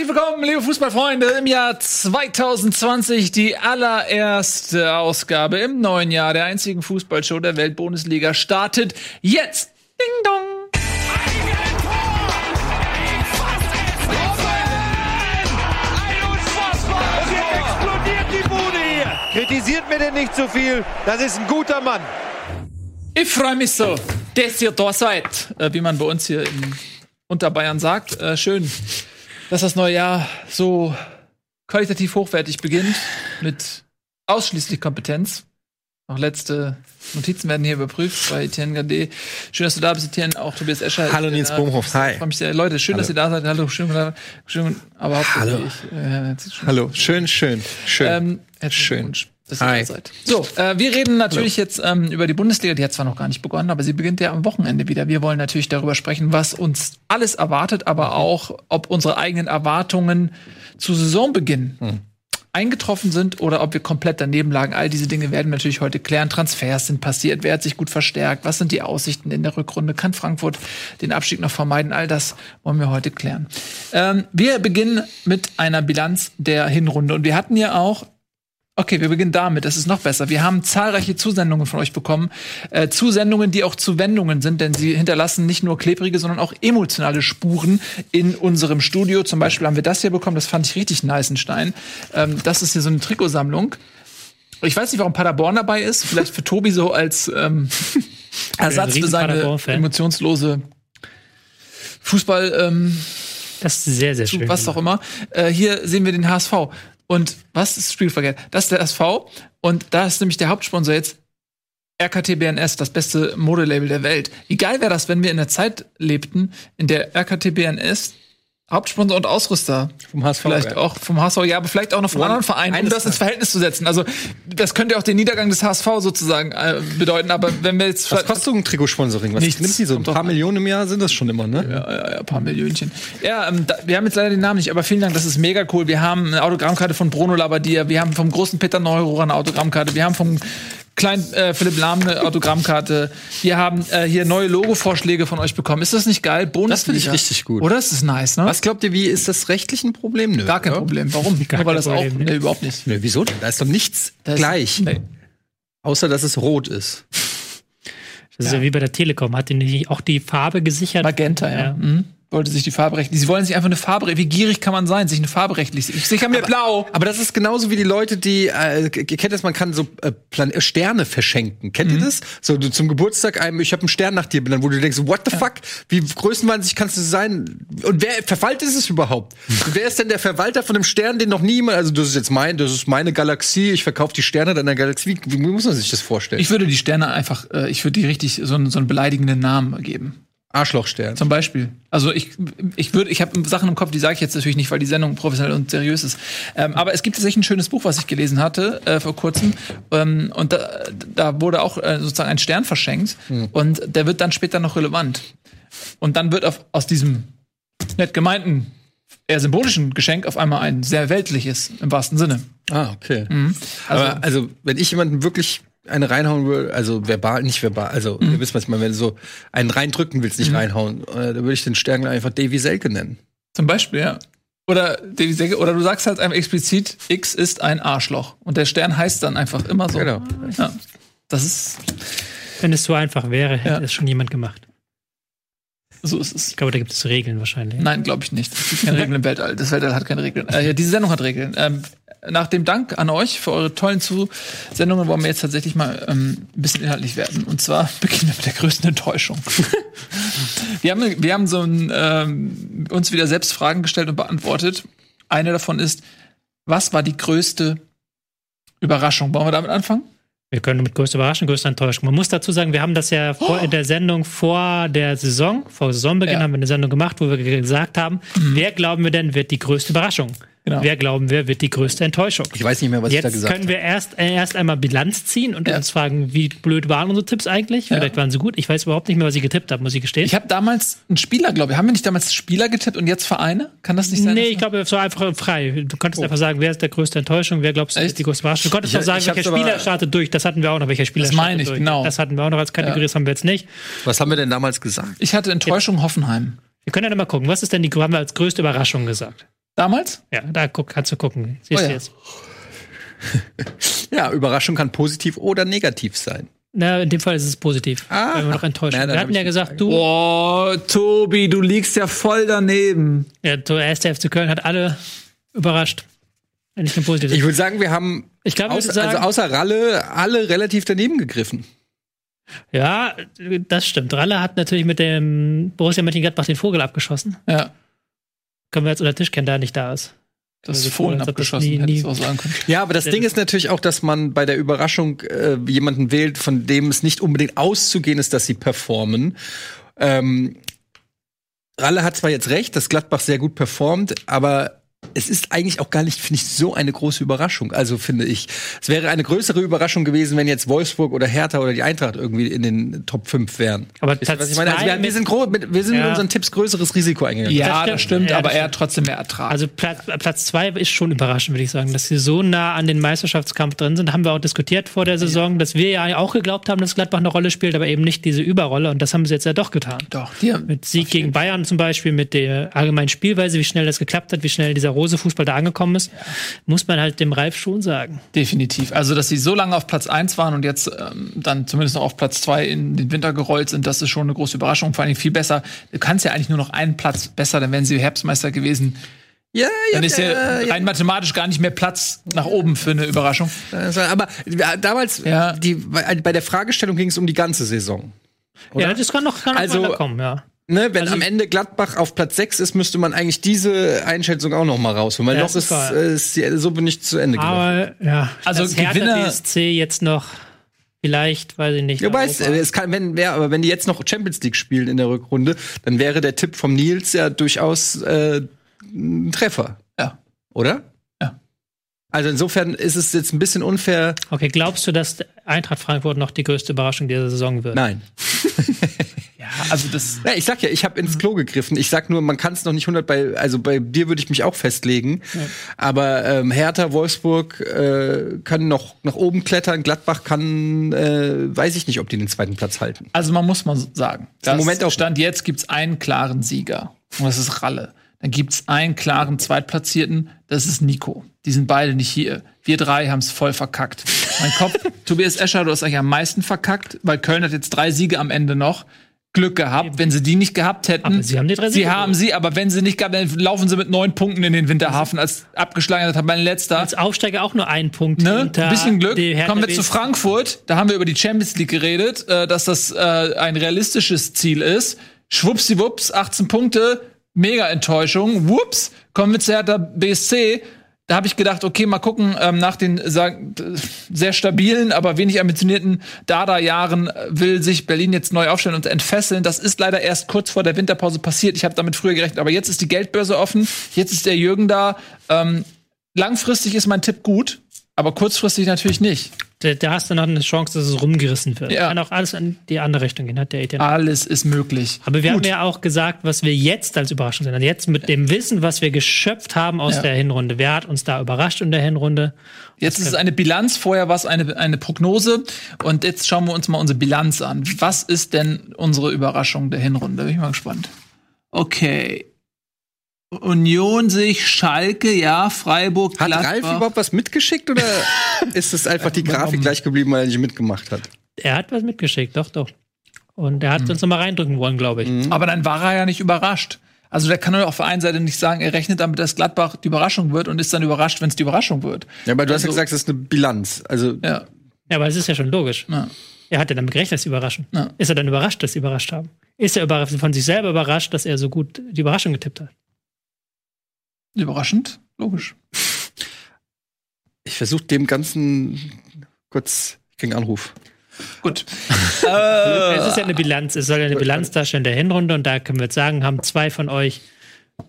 Herzlich willkommen, liebe Fußballfreunde, im Jahr 2020 die allererste Ausgabe im neuen Jahr der einzigen Fußballshow der Weltbundesliga startet jetzt. Ding dong. Kritisiert mir denn nicht zu viel. Das ist ein guter Mann. Ich freue mich so, dass ihr da seid, wie man bei uns hier in Unterbayern sagt. Äh, schön, dass das neue Jahr so qualitativ hochwertig beginnt mit ausschließlich Kompetenz. Noch letzte Notizen werden hier überprüft bei Etienne Gade. Schön, dass du da bist, Etienne. Auch Tobias Escher. Hallo Nils Bohmhoff. Hi. Ich freue mich sehr. Leute, schön, dass ihr da seid. Hallo, schön, schön aber Hallo. ich. Äh, Hallo, schön, schön, schön. ähm, Schön. Dass ihr Hi. seid. So, äh, wir reden natürlich jetzt ähm, über die Bundesliga. Die hat zwar noch gar nicht begonnen, aber sie beginnt ja am Wochenende wieder. Wir wollen natürlich darüber sprechen, was uns alles erwartet, aber auch, ob unsere eigenen Erwartungen zu Saisonbeginn Hm. eingetroffen sind oder ob wir komplett daneben lagen. All diese Dinge werden wir natürlich heute klären. Transfers sind passiert, wer hat sich gut verstärkt, was sind die Aussichten in der Rückrunde, kann Frankfurt den Abstieg noch vermeiden? All das wollen wir heute klären. Ähm, wir beginnen mit einer Bilanz der Hinrunde und wir hatten ja auch Okay, wir beginnen damit. Das ist noch besser. Wir haben zahlreiche Zusendungen von euch bekommen. Äh, Zusendungen, die auch Zuwendungen sind, denn sie hinterlassen nicht nur klebrige, sondern auch emotionale Spuren in unserem Studio. Zum Beispiel haben wir das hier bekommen. Das fand ich richtig nice, ein Stein. Ähm, das ist hier so eine Trikotsammlung. Ich weiß nicht, warum Paderborn dabei ist. Vielleicht für Tobi so als ähm, Ersatz für seine emotionslose Fußball. Ähm, Das ist sehr, sehr schön. was auch immer. Äh, hier sehen wir den HSV. Und was ist Spielverkehr? Das ist der HSV. Und da ist nämlich der Hauptsponsor jetzt RKT BNS, das beste Modelabel der Welt. Wie geil wäre das, wenn wir in der Zeit lebten, in der RKT BNS Hauptsponsor und Ausrüster Vom HSV, vielleicht ja. auch vom HSV, ja, aber vielleicht auch noch von One- anderen Vereinen, um das ins Verhältnis zu setzen. Also das könnte auch den Niedergang des HSV sozusagen äh, bedeuten. Aber wenn wir jetzt Was kostet so ein Trikotsponsoring? Was Nichts. nimmt die so? Ein paar. Millionen im Jahr sind das schon immer, ne? Ja, ja, ja, ein paar Millionchen. Ja, ähm, da, wir haben jetzt leider den Namen nicht, aber vielen Dank, das ist mega cool. Wir haben eine Autogrammkarte von Bruno Labbadia, wir haben vom großen Peter Neururer eine Autogrammkarte, wir haben vom kleinen äh, Philipp Lahm eine Autogrammkarte. Wir haben äh, hier neue Logo-Vorschläge von euch bekommen. Ist das nicht geil? Bundesliga. Das finde ich richtig gut. Oder? Das ist nice, ne? Was glaubt ihr, wie ist das rechtlich ein Problem? Nö, Gar kein oder? Problem. Warum? Nur weil kein das auch. Problem, ne? Nee, überhaupt nicht. Nö, wieso denn? Da ist doch nichts Da ist- gleich. Nee. Außer, dass es rot ist. Das ist ja wie bei der Telekom. Hat die nicht auch die Farbe gesichert? Magenta, ja. Ja. Mhm. Wollte sich die Farbe rechtlich. Sie wollen sich einfach eine Farbe. Wie gierig kann man sein, sich eine Farbe rechtlich? Ich sicher mir blau. Aber das ist genauso wie die Leute, die, äh, ihr kennt das, man kann so äh, Plan äh, Sterne verschenken. Kennt Mhm. ihr das? So du zum Geburtstag einem, ich habe einen Stern nach dir benannt, wo du denkst, what the fuck? Wie größenwahnsinnig kannst du sein? Und wer verwaltet es überhaupt? Und wer ist denn der Verwalter von einem Stern, den noch niemand, also das ist jetzt mein, das ist meine Galaxie, ich verkaufe die Sterne deiner Galaxie. Wie, wie muss man sich das vorstellen? Ich würde die Sterne einfach, äh, ich würde die richtig so, so einen beleidigenden Namen geben. Arschlochstern. Zum Beispiel. Also ich, ich würde, ich habe Sachen im Kopf, die sage ich jetzt natürlich nicht, weil die Sendung professionell und seriös ist. Ähm, aber es gibt tatsächlich ein schönes Buch, was ich gelesen hatte äh, vor kurzem. Ähm, und da, da wurde auch äh, sozusagen ein Stern verschenkt. Und der wird dann später noch relevant. Und dann wird auf, aus diesem nett gemeinten, eher symbolischen Geschenk auf einmal ein sehr weltliches, im wahrsten Sinne. Ah, okay. Mhm. Aber also, wenn ich jemanden wirklich eine reinhauen würde, also verbal, nicht verbal, also Mhm. ihr wisst, was ich meine, wenn du so einen reindrücken willst, nicht reinhauen, äh, dann würde ich den Stern einfach Davy Selke nennen. Zum Beispiel, ja. Oder, Davy Selke- oder du sagst halt einfach explizit, X ist ein Arschloch. Und der Stern heißt dann einfach immer so. Genau. Ja. Das ist, Wenn es so einfach wäre, hätte Ja. es schon jemand gemacht. So ist es. Ich glaube, da gibt es Regeln wahrscheinlich. Nein, glaube ich nicht. Es gibt keine Regeln im Weltall. Das Weltall hat keine Regeln. Äh, ja, diese Sendung hat Regeln. Ähm, nach dem Dank an euch für eure tollen Zusendungen wollen wir jetzt tatsächlich mal ähm, ein bisschen inhaltlich werden. Und zwar beginnen wir mit der größten Enttäuschung. wir, haben, wir haben so ein, ähm, uns wieder selbst Fragen gestellt und beantwortet. Eine davon ist, was war die größte Überraschung? Wollen wir damit anfangen? Wir können mit größter Überraschung, größter Enttäuschung. Man muss dazu sagen, wir haben das ja vor, in der Sendung vor der Saison, vor Saisonbeginn Ja. haben wir eine Sendung gemacht, wo wir gesagt haben, wer glauben wir denn wird die größte Überraschung? Genau. Wer glauben wir wird die größte Enttäuschung? Ich weiß nicht mehr, was ich da Jetzt gesagt können habe. wir erst, äh, erst einmal Bilanz ziehen und Ja. uns fragen, wie blöd waren unsere Tipps eigentlich? Vielleicht waren sie gut. Ich weiß überhaupt nicht mehr, was ich getippt habe, muss ich gestehen. Ich habe damals einen Spieler, glaube ich. Haben wir nicht damals Spieler getippt und jetzt Vereine? Kann das nicht sein? Nee, ich glaube, es war einfach frei. Du konntest einfach sagen, wer ist der größte Enttäuschung, wer glaubst du ist die größte Überraschung. Du konntest Ich- auch sagen, welcher Spieler startet durch. Das hatten wir auch noch, welcher Spieler Das meine startet ich, durch. genau. Das hatten wir auch noch als Kategorie, das haben wir jetzt nicht. Was haben wir denn damals gesagt? Ich hatte Enttäuschung Hoffenheim. Wir können ja noch mal gucken, was ist denn die, haben wir als größte Überraschung gesagt? Damals? Ja, da guck, kannst du gucken. Siehst Oh du ja. jetzt. Ja, Überraschung kann positiv oder negativ sein. Na, in dem Fall ist es positiv. Ah. wenn wir noch enttäuscht Na, Wir hatten ja gesagt, du, Oh, Tobi, du liegst ja voll daneben. ja, der erste FC Köln hat alle überrascht. Wenn ich im Positiv Ich würde sagen, wir haben Ich außer, würde sagen, also außer Ralle alle relativ daneben gegriffen. ja, das stimmt. Ralle hat natürlich mit dem Borussia Mönchengladbach den Vogel abgeschossen. Ja, Können wir jetzt unter den Tisch kennen, da er nicht da ist. das Also, Fohlen ob das abgeschossen, nie- nie- auch sagen können. Ja, aber das Ding ist natürlich auch, dass man bei der Überraschung äh, jemanden wählt, von dem es nicht unbedingt auszugehen ist, dass sie performen. Ähm, Ralle hat zwar jetzt recht, dass Gladbach sehr gut performt, aber es ist eigentlich auch gar nicht, finde ich, so eine große Überraschung. Also finde ich, es wäre eine größere Überraschung gewesen, wenn jetzt Wolfsburg oder Hertha oder die Eintracht irgendwie in den Top 5 wären. Aber Wisst ihr, was ich meine? Also zwei wir, wir mit- sind, mit, wir sind mit Ja. unseren Tipps größeres Risiko eingegangen. Ja, Das das stimmt. stimmt, Ja, aber das er hat trotzdem mehr Ertrag. Also Platz, Platz zwei ist schon überraschend, würde ich sagen, dass sie so nah an den Meisterschaftskampf drin sind. Haben wir auch diskutiert vor der Saison, dass wir ja auch geglaubt haben, dass Gladbach eine Rolle spielt, aber eben nicht diese Überrolle. Und das haben sie jetzt ja doch getan. Doch, die haben, Mit Sieg gegen Bayern zum Beispiel, mit der allgemeinen Spielweise, wie schnell das geklappt hat, wie schnell dieser Rose-Fußball da angekommen ist, muss man halt dem Ralf schon sagen. definitiv. Also, dass sie so lange auf Platz 1 waren und jetzt ähm, dann zumindest noch auf Platz 2 in den Winter gerollt sind, das ist schon eine große Überraschung. Vor allem viel besser. Du kannst ja eigentlich nur noch einen Platz besser, dann wären sie Herbstmeister gewesen. Ja, Dann ist ja ja, rein mathematisch gar nicht mehr Platz nach oben für eine Überraschung. Also, aber ja, damals, Ja. die, bei der Fragestellung ging es um die ganze Saison. Oder? Ja, das kann noch, kann noch Also- weiterkommen, ja. Ne, wenn Also- am Ende Gladbach auf Platz 6 ist, müsste man eigentlich diese Einschätzung auch noch mal rausholen, weil Ja, noch ist äh, ist die Suppe nicht zu Ende gelaufen. Aber ja, Also Gewinner- BSC jetzt noch vielleicht, weiß ich nicht. Ja, weißt, es kann, wenn, wer, aber wenn die jetzt noch Champions League spielen in der Rückrunde, dann wäre der Tipp vom Nils ja durchaus äh, ein Treffer, Ja. oder? Ja. Also insofern ist es jetzt ein bisschen unfair. Okay, glaubst du, dass Eintracht Frankfurt noch die größte Überraschung dieser Saison wird? Nein. Ja, also das. Ja, ich sag ja, ich habe ins Klo gegriffen. Ich sag nur, man kann es noch nicht 100 bei, also bei dir würde ich mich auch festlegen. Aber ähm, Hertha, Wolfsburg äh, können noch nach oben klettern. Gladbach kann, äh, weiß ich nicht, ob die den zweiten Platz halten. Also man muss mal sagen, das Moment auch- Stand jetzt gibt's einen klaren Sieger und das ist Ralle. Dann gibt's einen klaren Zweitplatzierten, das ist Nico. Die sind beide nicht hier. Wir drei haben's voll verkackt. Mein Kopf, Tobias Escher, du hast eigentlich am meisten verkackt, weil Köln hat jetzt drei Siege am Ende noch. Glück gehabt. Wenn sie die nicht gehabt hätten, Aber sie haben die drei sie Siege haben sie, aber wenn sie nicht gehabt, dann laufen sie mit neun Punkten in den Winterhafen als abgeschlagener Tabellenletzter. Als Aufsteiger auch nur ein Punkt. Ne? Ein bisschen Glück. Kommen wir zu. Frankfurt. Da haben wir über die Champions League geredet, äh, dass das äh, ein realistisches Ziel ist. Schwuppsiwupps, 18 Punkte, mega Enttäuschung. Whoops, kommen wir zu Hertha BSC. Da habe ich gedacht, okay, mal gucken, ähm, nach den d- sehr stabilen, aber wenig ambitionierten Dada-Jahren äh, will sich Berlin jetzt neu aufstellen und entfesseln. Das ist leider erst kurz vor der Winterpause passiert. Ich habe damit früher gerechnet, aber jetzt ist die Geldbörse offen. Jetzt ist der Jürgen da. Ähm, langfristig ist mein Tipp gut, aber kurzfristig natürlich nicht. Da, da hast du noch eine Chance, dass es rumgerissen wird. Ja. Kann auch alles in die andere Richtung gehen, hat der Etienne. Alles ist möglich. Aber wir Gut. haben ja auch gesagt, was wir jetzt als Überraschung sehen. Also jetzt mit dem Wissen, was wir geschöpft haben aus Ja. der Hinrunde. Wer hat uns da überrascht in der Hinrunde? Jetzt ist es eine Bilanz, vorher war es eine, eine Prognose und jetzt schauen wir uns mal unsere Bilanz an. Was ist denn unsere Überraschung der Hinrunde? Bin ich mal gespannt. Okay. Union sich, Schalke, ja, Freiburg, Hat Gladbach. Ralf überhaupt was mitgeschickt oder ist es einfach die Grafik gleich geblieben, weil er nicht mitgemacht hat? Er hat was mitgeschickt, doch, doch. Und er hat uns noch mal reindrücken wollen, glaube ich. Aber dann war er ja nicht überrascht. Also der kann doch auf der einen Seite nicht sagen, er rechnet damit, dass Gladbach die Überraschung wird und ist dann überrascht, wenn es die Überraschung wird. Ja, aber du hast ja Also- gesagt, es ist eine Bilanz. Also Ja. Ja, aber es ist ja schon logisch. Ja. Er hat ja damit gerechnet, dass sie überraschen. Ja. Ist er dann überrascht, dass sie überrascht haben? Ist er von sich selber überrascht, dass er so gut die Überraschung getippt hat? Überraschend? Logisch. ich versuche dem Ganzen kurz, ich krieg einen Anruf. Gut. Es ist ja eine Bilanz, es soll ja eine Bilanz darstellen der Hinrunde und da können wir jetzt sagen, haben zwei von euch,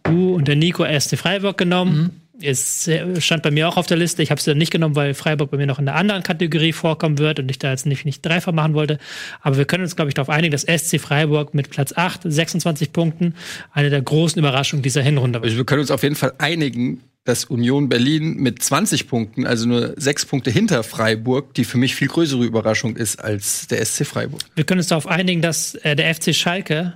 du und der Nico, SC Freiburg genommen. Es stand bei mir auch auf der Liste. Ich habe es dann nicht genommen, weil Freiburg bei mir noch in einer anderen Kategorie vorkommen wird und ich da jetzt nicht, nicht dreifach machen wollte. Aber wir können uns, glaube ich, darauf einigen, dass SC Freiburg mit Platz 8, 26 Punkten, eine der großen Überraschungen dieser Hinrunde war. Also wir können uns auf jeden Fall einigen, dass Union Berlin mit 20 Punkten, also nur sechs Punkte hinter Freiburg, die für mich viel größere Überraschung ist als der SC Freiburg. Wir können uns darauf einigen, dass äh, der FC Schalke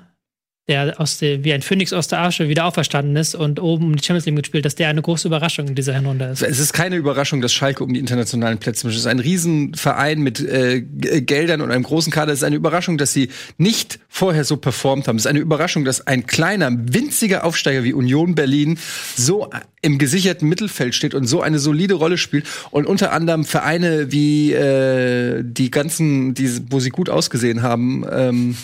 der aus der, wie ein Phönix aus der Asche wieder auferstanden ist und oben die Champions League mitspielt, dass der eine große Überraschung in dieser Hinrunde ist. Es ist keine Überraschung, dass Schalke um die internationalen Plätze mischt. Es ist ein Riesenverein mit äh, Geldern und einem großen Kader. Es ist eine Überraschung, dass sie nicht vorher so performt haben. Es ist eine Überraschung, dass ein kleiner, winziger Aufsteiger wie Union Berlin so im gesicherten Mittelfeld steht und so eine solide Rolle spielt und unter anderem Vereine wie äh, die ganzen, die, wo sie gut ausgesehen haben, ähm,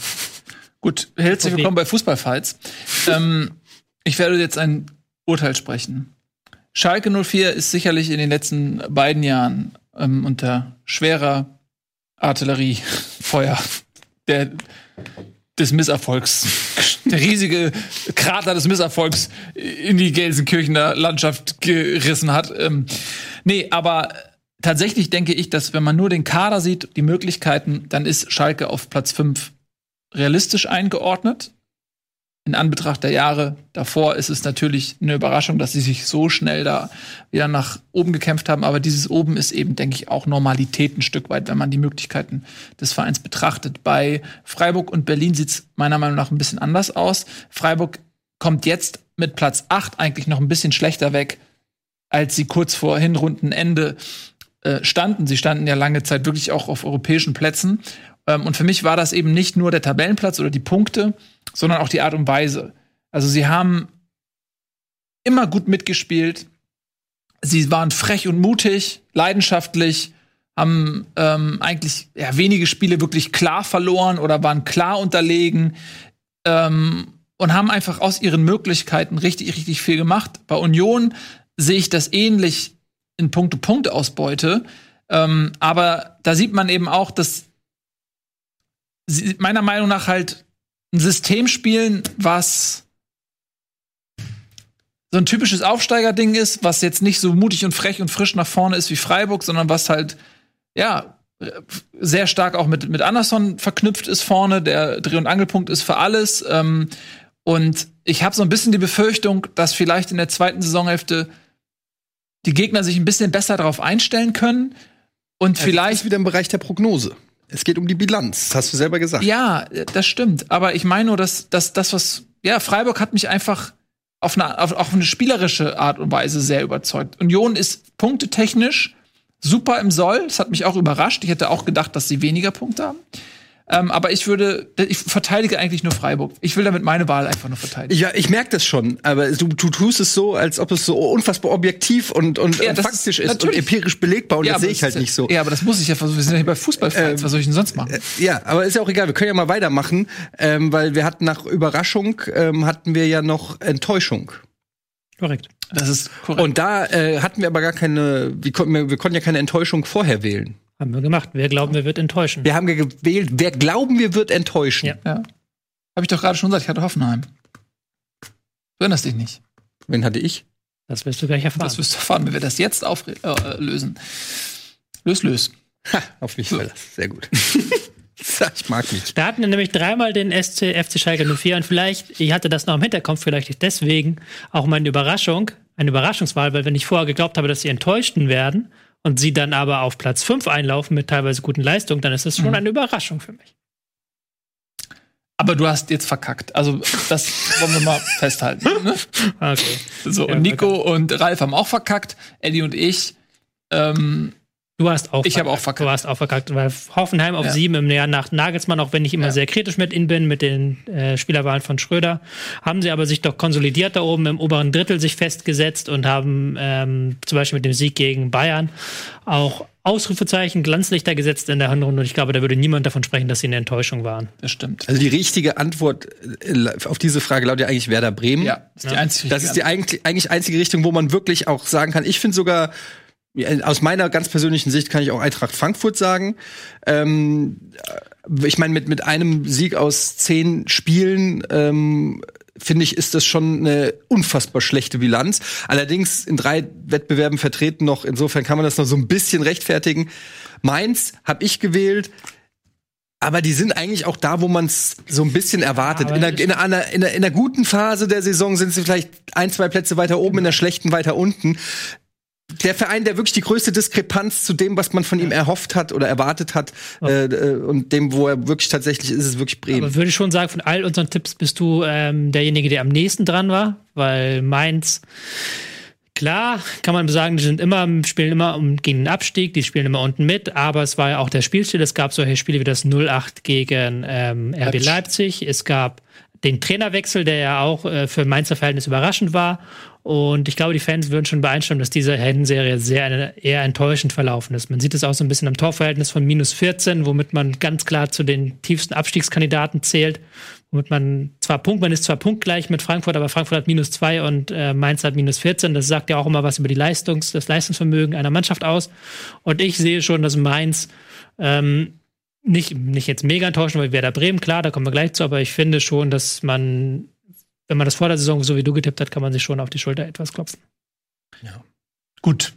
Gut, herzlich willkommen bei Fußballfights. ähm, ich werde jetzt ein Urteil sprechen. Schalke 04 ist sicherlich in den letzten beiden Jahren ähm, unter schwerer Artilleriefeuer der, des Misserfolgs, der riesige Krater des Misserfolgs in die Gelsenkirchener Landschaft gerissen hat. Ähm, nee, aber tatsächlich denke ich, dass wenn man nur den Kader sieht, die Möglichkeiten, dann ist Schalke auf Platz 5 realistisch eingeordnet. In Anbetracht der Jahre davor ist es natürlich eine Überraschung, dass sie sich so schnell da wieder nach oben gekämpft haben. Aber dieses oben ist eben, denke ich, auch Normalität ein Stück weit, wenn man die Möglichkeiten des Vereins betrachtet. Bei Freiburg und Berlin sieht es meiner Meinung nach ein bisschen anders aus. Freiburg kommt jetzt mit Platz 8 eigentlich noch ein bisschen schlechter weg, als sie kurz vor Hinrundenende äh, standen. Sie standen ja lange Zeit wirklich auch auf europäischen Plätzen. Ähm, und für mich war das eben nicht nur der Tabellenplatz oder die Punkte, sondern auch die Art und Weise. Also sie haben immer gut mitgespielt. Sie waren frech und mutig, leidenschaftlich, haben ähm, eigentlich ja, wenige Spiele wirklich klar verloren oder waren klar unterlegen ähm, und haben einfach aus ihren Möglichkeiten richtig, richtig viel gemacht. Bei Union sehe ich das ähnlich in Punkte-Punkte-Ausbeute. Ähm, aber da sieht man eben auch, dass sie meiner Meinung nach halt ein System spielen, was so ein typisches Aufsteigerding ist, was jetzt nicht so mutig und frech und frisch nach vorne ist wie Freiburg, sondern was halt, ja, sehr stark auch mit, mit Anderson verknüpft ist vorne. Der Dreh- und Angelpunkt ist für alles. Ähm, und ich habe so ein bisschen die Befürchtung, dass vielleicht in der zweiten Saisonhälfte die Gegner sich ein bisschen besser darauf einstellen können und also vielleicht ist wieder im Bereich der Prognose. Es geht um die Bilanz, hast du selber gesagt. Ja, das stimmt. Aber ich meine nur, dass, dass das, was. Ja, Freiburg hat mich einfach auf eine, auf, auf eine spielerische Art und Weise sehr überzeugt. Union ist punktetechnisch super im Soll. Das hat mich auch überrascht. Ich hätte auch gedacht, dass sie weniger Punkte haben. Ähm, aber ich würde, ich verteidige eigentlich nur Freiburg. Ich will damit meine Wahl einfach nur verteidigen. Ja, ich merke das schon, aber du, du tust es so, als ob es so unfassbar objektiv und, und, Ja, und das faktisch ist- ist, und empirisch belegbar und das aber sehe ich halt nicht so. Ja, aber das muss ich ja versuchen. Wir sind ja hier bei Fußball. Ähm, was soll ich denn sonst machen? Ja, aber ist ja auch egal. Wir können ja mal weitermachen, ähm, weil wir hatten nach Überraschung ähm, hatten wir ja noch Enttäuschung. Korrekt. Das ist korrekt. Und da äh, hatten wir aber gar keine, wir wir konnten ja keine Enttäuschung vorher wählen. Haben wir gemacht. Wir glauben, wir wird enttäuschen. Wir haben gewählt, wer glauben wir wird enttäuschen. Ja. ja. Habe ich doch gerade schon gesagt, ich hatte Hoffenheim. Du erinnerst dich nicht. Wen hatte ich? Das wirst du gleich erfahren. Das wirst du erfahren, wenn wir das jetzt auflösen. Äh, lösen. lös, lös. Ha, auf mich das. Sehr gut. ich mag mich. Da hatten wir nämlich dreimal den SC, FC Schalke 04 und vielleicht, ich hatte das noch im Hinterkopf, vielleicht ist deswegen auch meine Überraschung, eine Überraschungswahl, weil wenn ich vorher geglaubt habe, dass sie enttäuschten werden und sie dann aber auf Platz 5 einlaufen mit teilweise guten Leistungen, dann ist das schon Mhm. eine Überraschung für mich. Aber du hast jetzt verkackt. Also, das wollen wir mal festhalten. Ne? Okay. So, Ja, und Nico und Ralf haben auch verkackt. Eddie und ich. Ähm, Du hast auch Ich habe auch verkackt. Du hast auch verkackt, weil Hoffenheim auf Ja. sieben im Jahr nach Nagelsmann, auch wenn ich immer Ja. sehr kritisch mit ihnen bin, mit den äh, Spielerwahlen von Schröder, haben sie aber sich doch konsolidiert da oben im oberen Drittel sich festgesetzt und haben ähm, zum Beispiel mit dem Sieg gegen Bayern auch Ausrufezeichen, Glanzlichter gesetzt in der Hinrunde und ich glaube, da würde niemand davon sprechen, dass sie eine Enttäuschung waren. das stimmt. Also die richtige Antwort äh, auf diese Frage lautet ja eigentlich Werder Bremen. Ja, das ist die einzige Das ist die eigentlich, eigentlich einzige Richtung, wo man wirklich auch sagen kann, ich finde sogar, aus meiner ganz persönlichen Sicht kann ich auch Eintracht Frankfurt sagen. Ähm, äh, ich meine, mit, mit einem Sieg aus zehn Spielen, ähm, finde ich, ist das schon eine unfassbar schlechte Bilanz. Allerdings in drei Wettbewerben vertreten noch, insofern kann man das noch so ein bisschen rechtfertigen. Mainz habe ich gewählt. Aber die sind eigentlich auch da, wo man es so ein bisschen erwartet. aber in, der, in, einer, in, der, in der guten Phase der Saison sind sie vielleicht ein, zwei Plätze weiter oben, in der schlechten weiter unten. Der Verein, der wirklich die größte Diskrepanz zu dem, was man von ihm erhofft hat oder erwartet hat, äh, äh, und dem, wo er wirklich tatsächlich ist, ist wirklich Bremen. Aber würde ich schon sagen, von all unseren Tipps bist du ähm, derjenige, der am nächsten dran war, weil Mainz Klar, kann man sagen, die sind immer, spielen immer um, gegen den Abstieg, die spielen immer unten mit, aber es war ja auch der Spielstil. Es gab solche Spiele wie das 0-8 gegen ähm, RB Leipzig. Es gab den Trainerwechsel, der ja auch äh, für Mainzer Verhältnis überraschend war. Und ich glaube, die Fans würden schon beeinstimmen, dass diese Heldenserie sehr eher enttäuschend verlaufen ist. Man sieht es auch so ein bisschen am Torverhältnis von minus 14, womit man ganz klar zu den tiefsten Abstiegskandidaten zählt. Womit man zwar Punkt, man ist zwar punktgleich mit Frankfurt, aber Frankfurt hat minus 2 und äh, Mainz hat minus 14. Das sagt ja auch immer was über die Leistungs-, das Leistungsvermögen einer Mannschaft aus. Und ich sehe schon, dass Mainz ähm, nicht, nicht jetzt mega enttäuschen, weil Werder Bremen, klar, da kommen wir gleich zu, aber ich finde schon, dass man wenn man das vor der Saison so wie du getippt hat, kann man sich schon auf die Schulter etwas klopfen. Ja. Gut.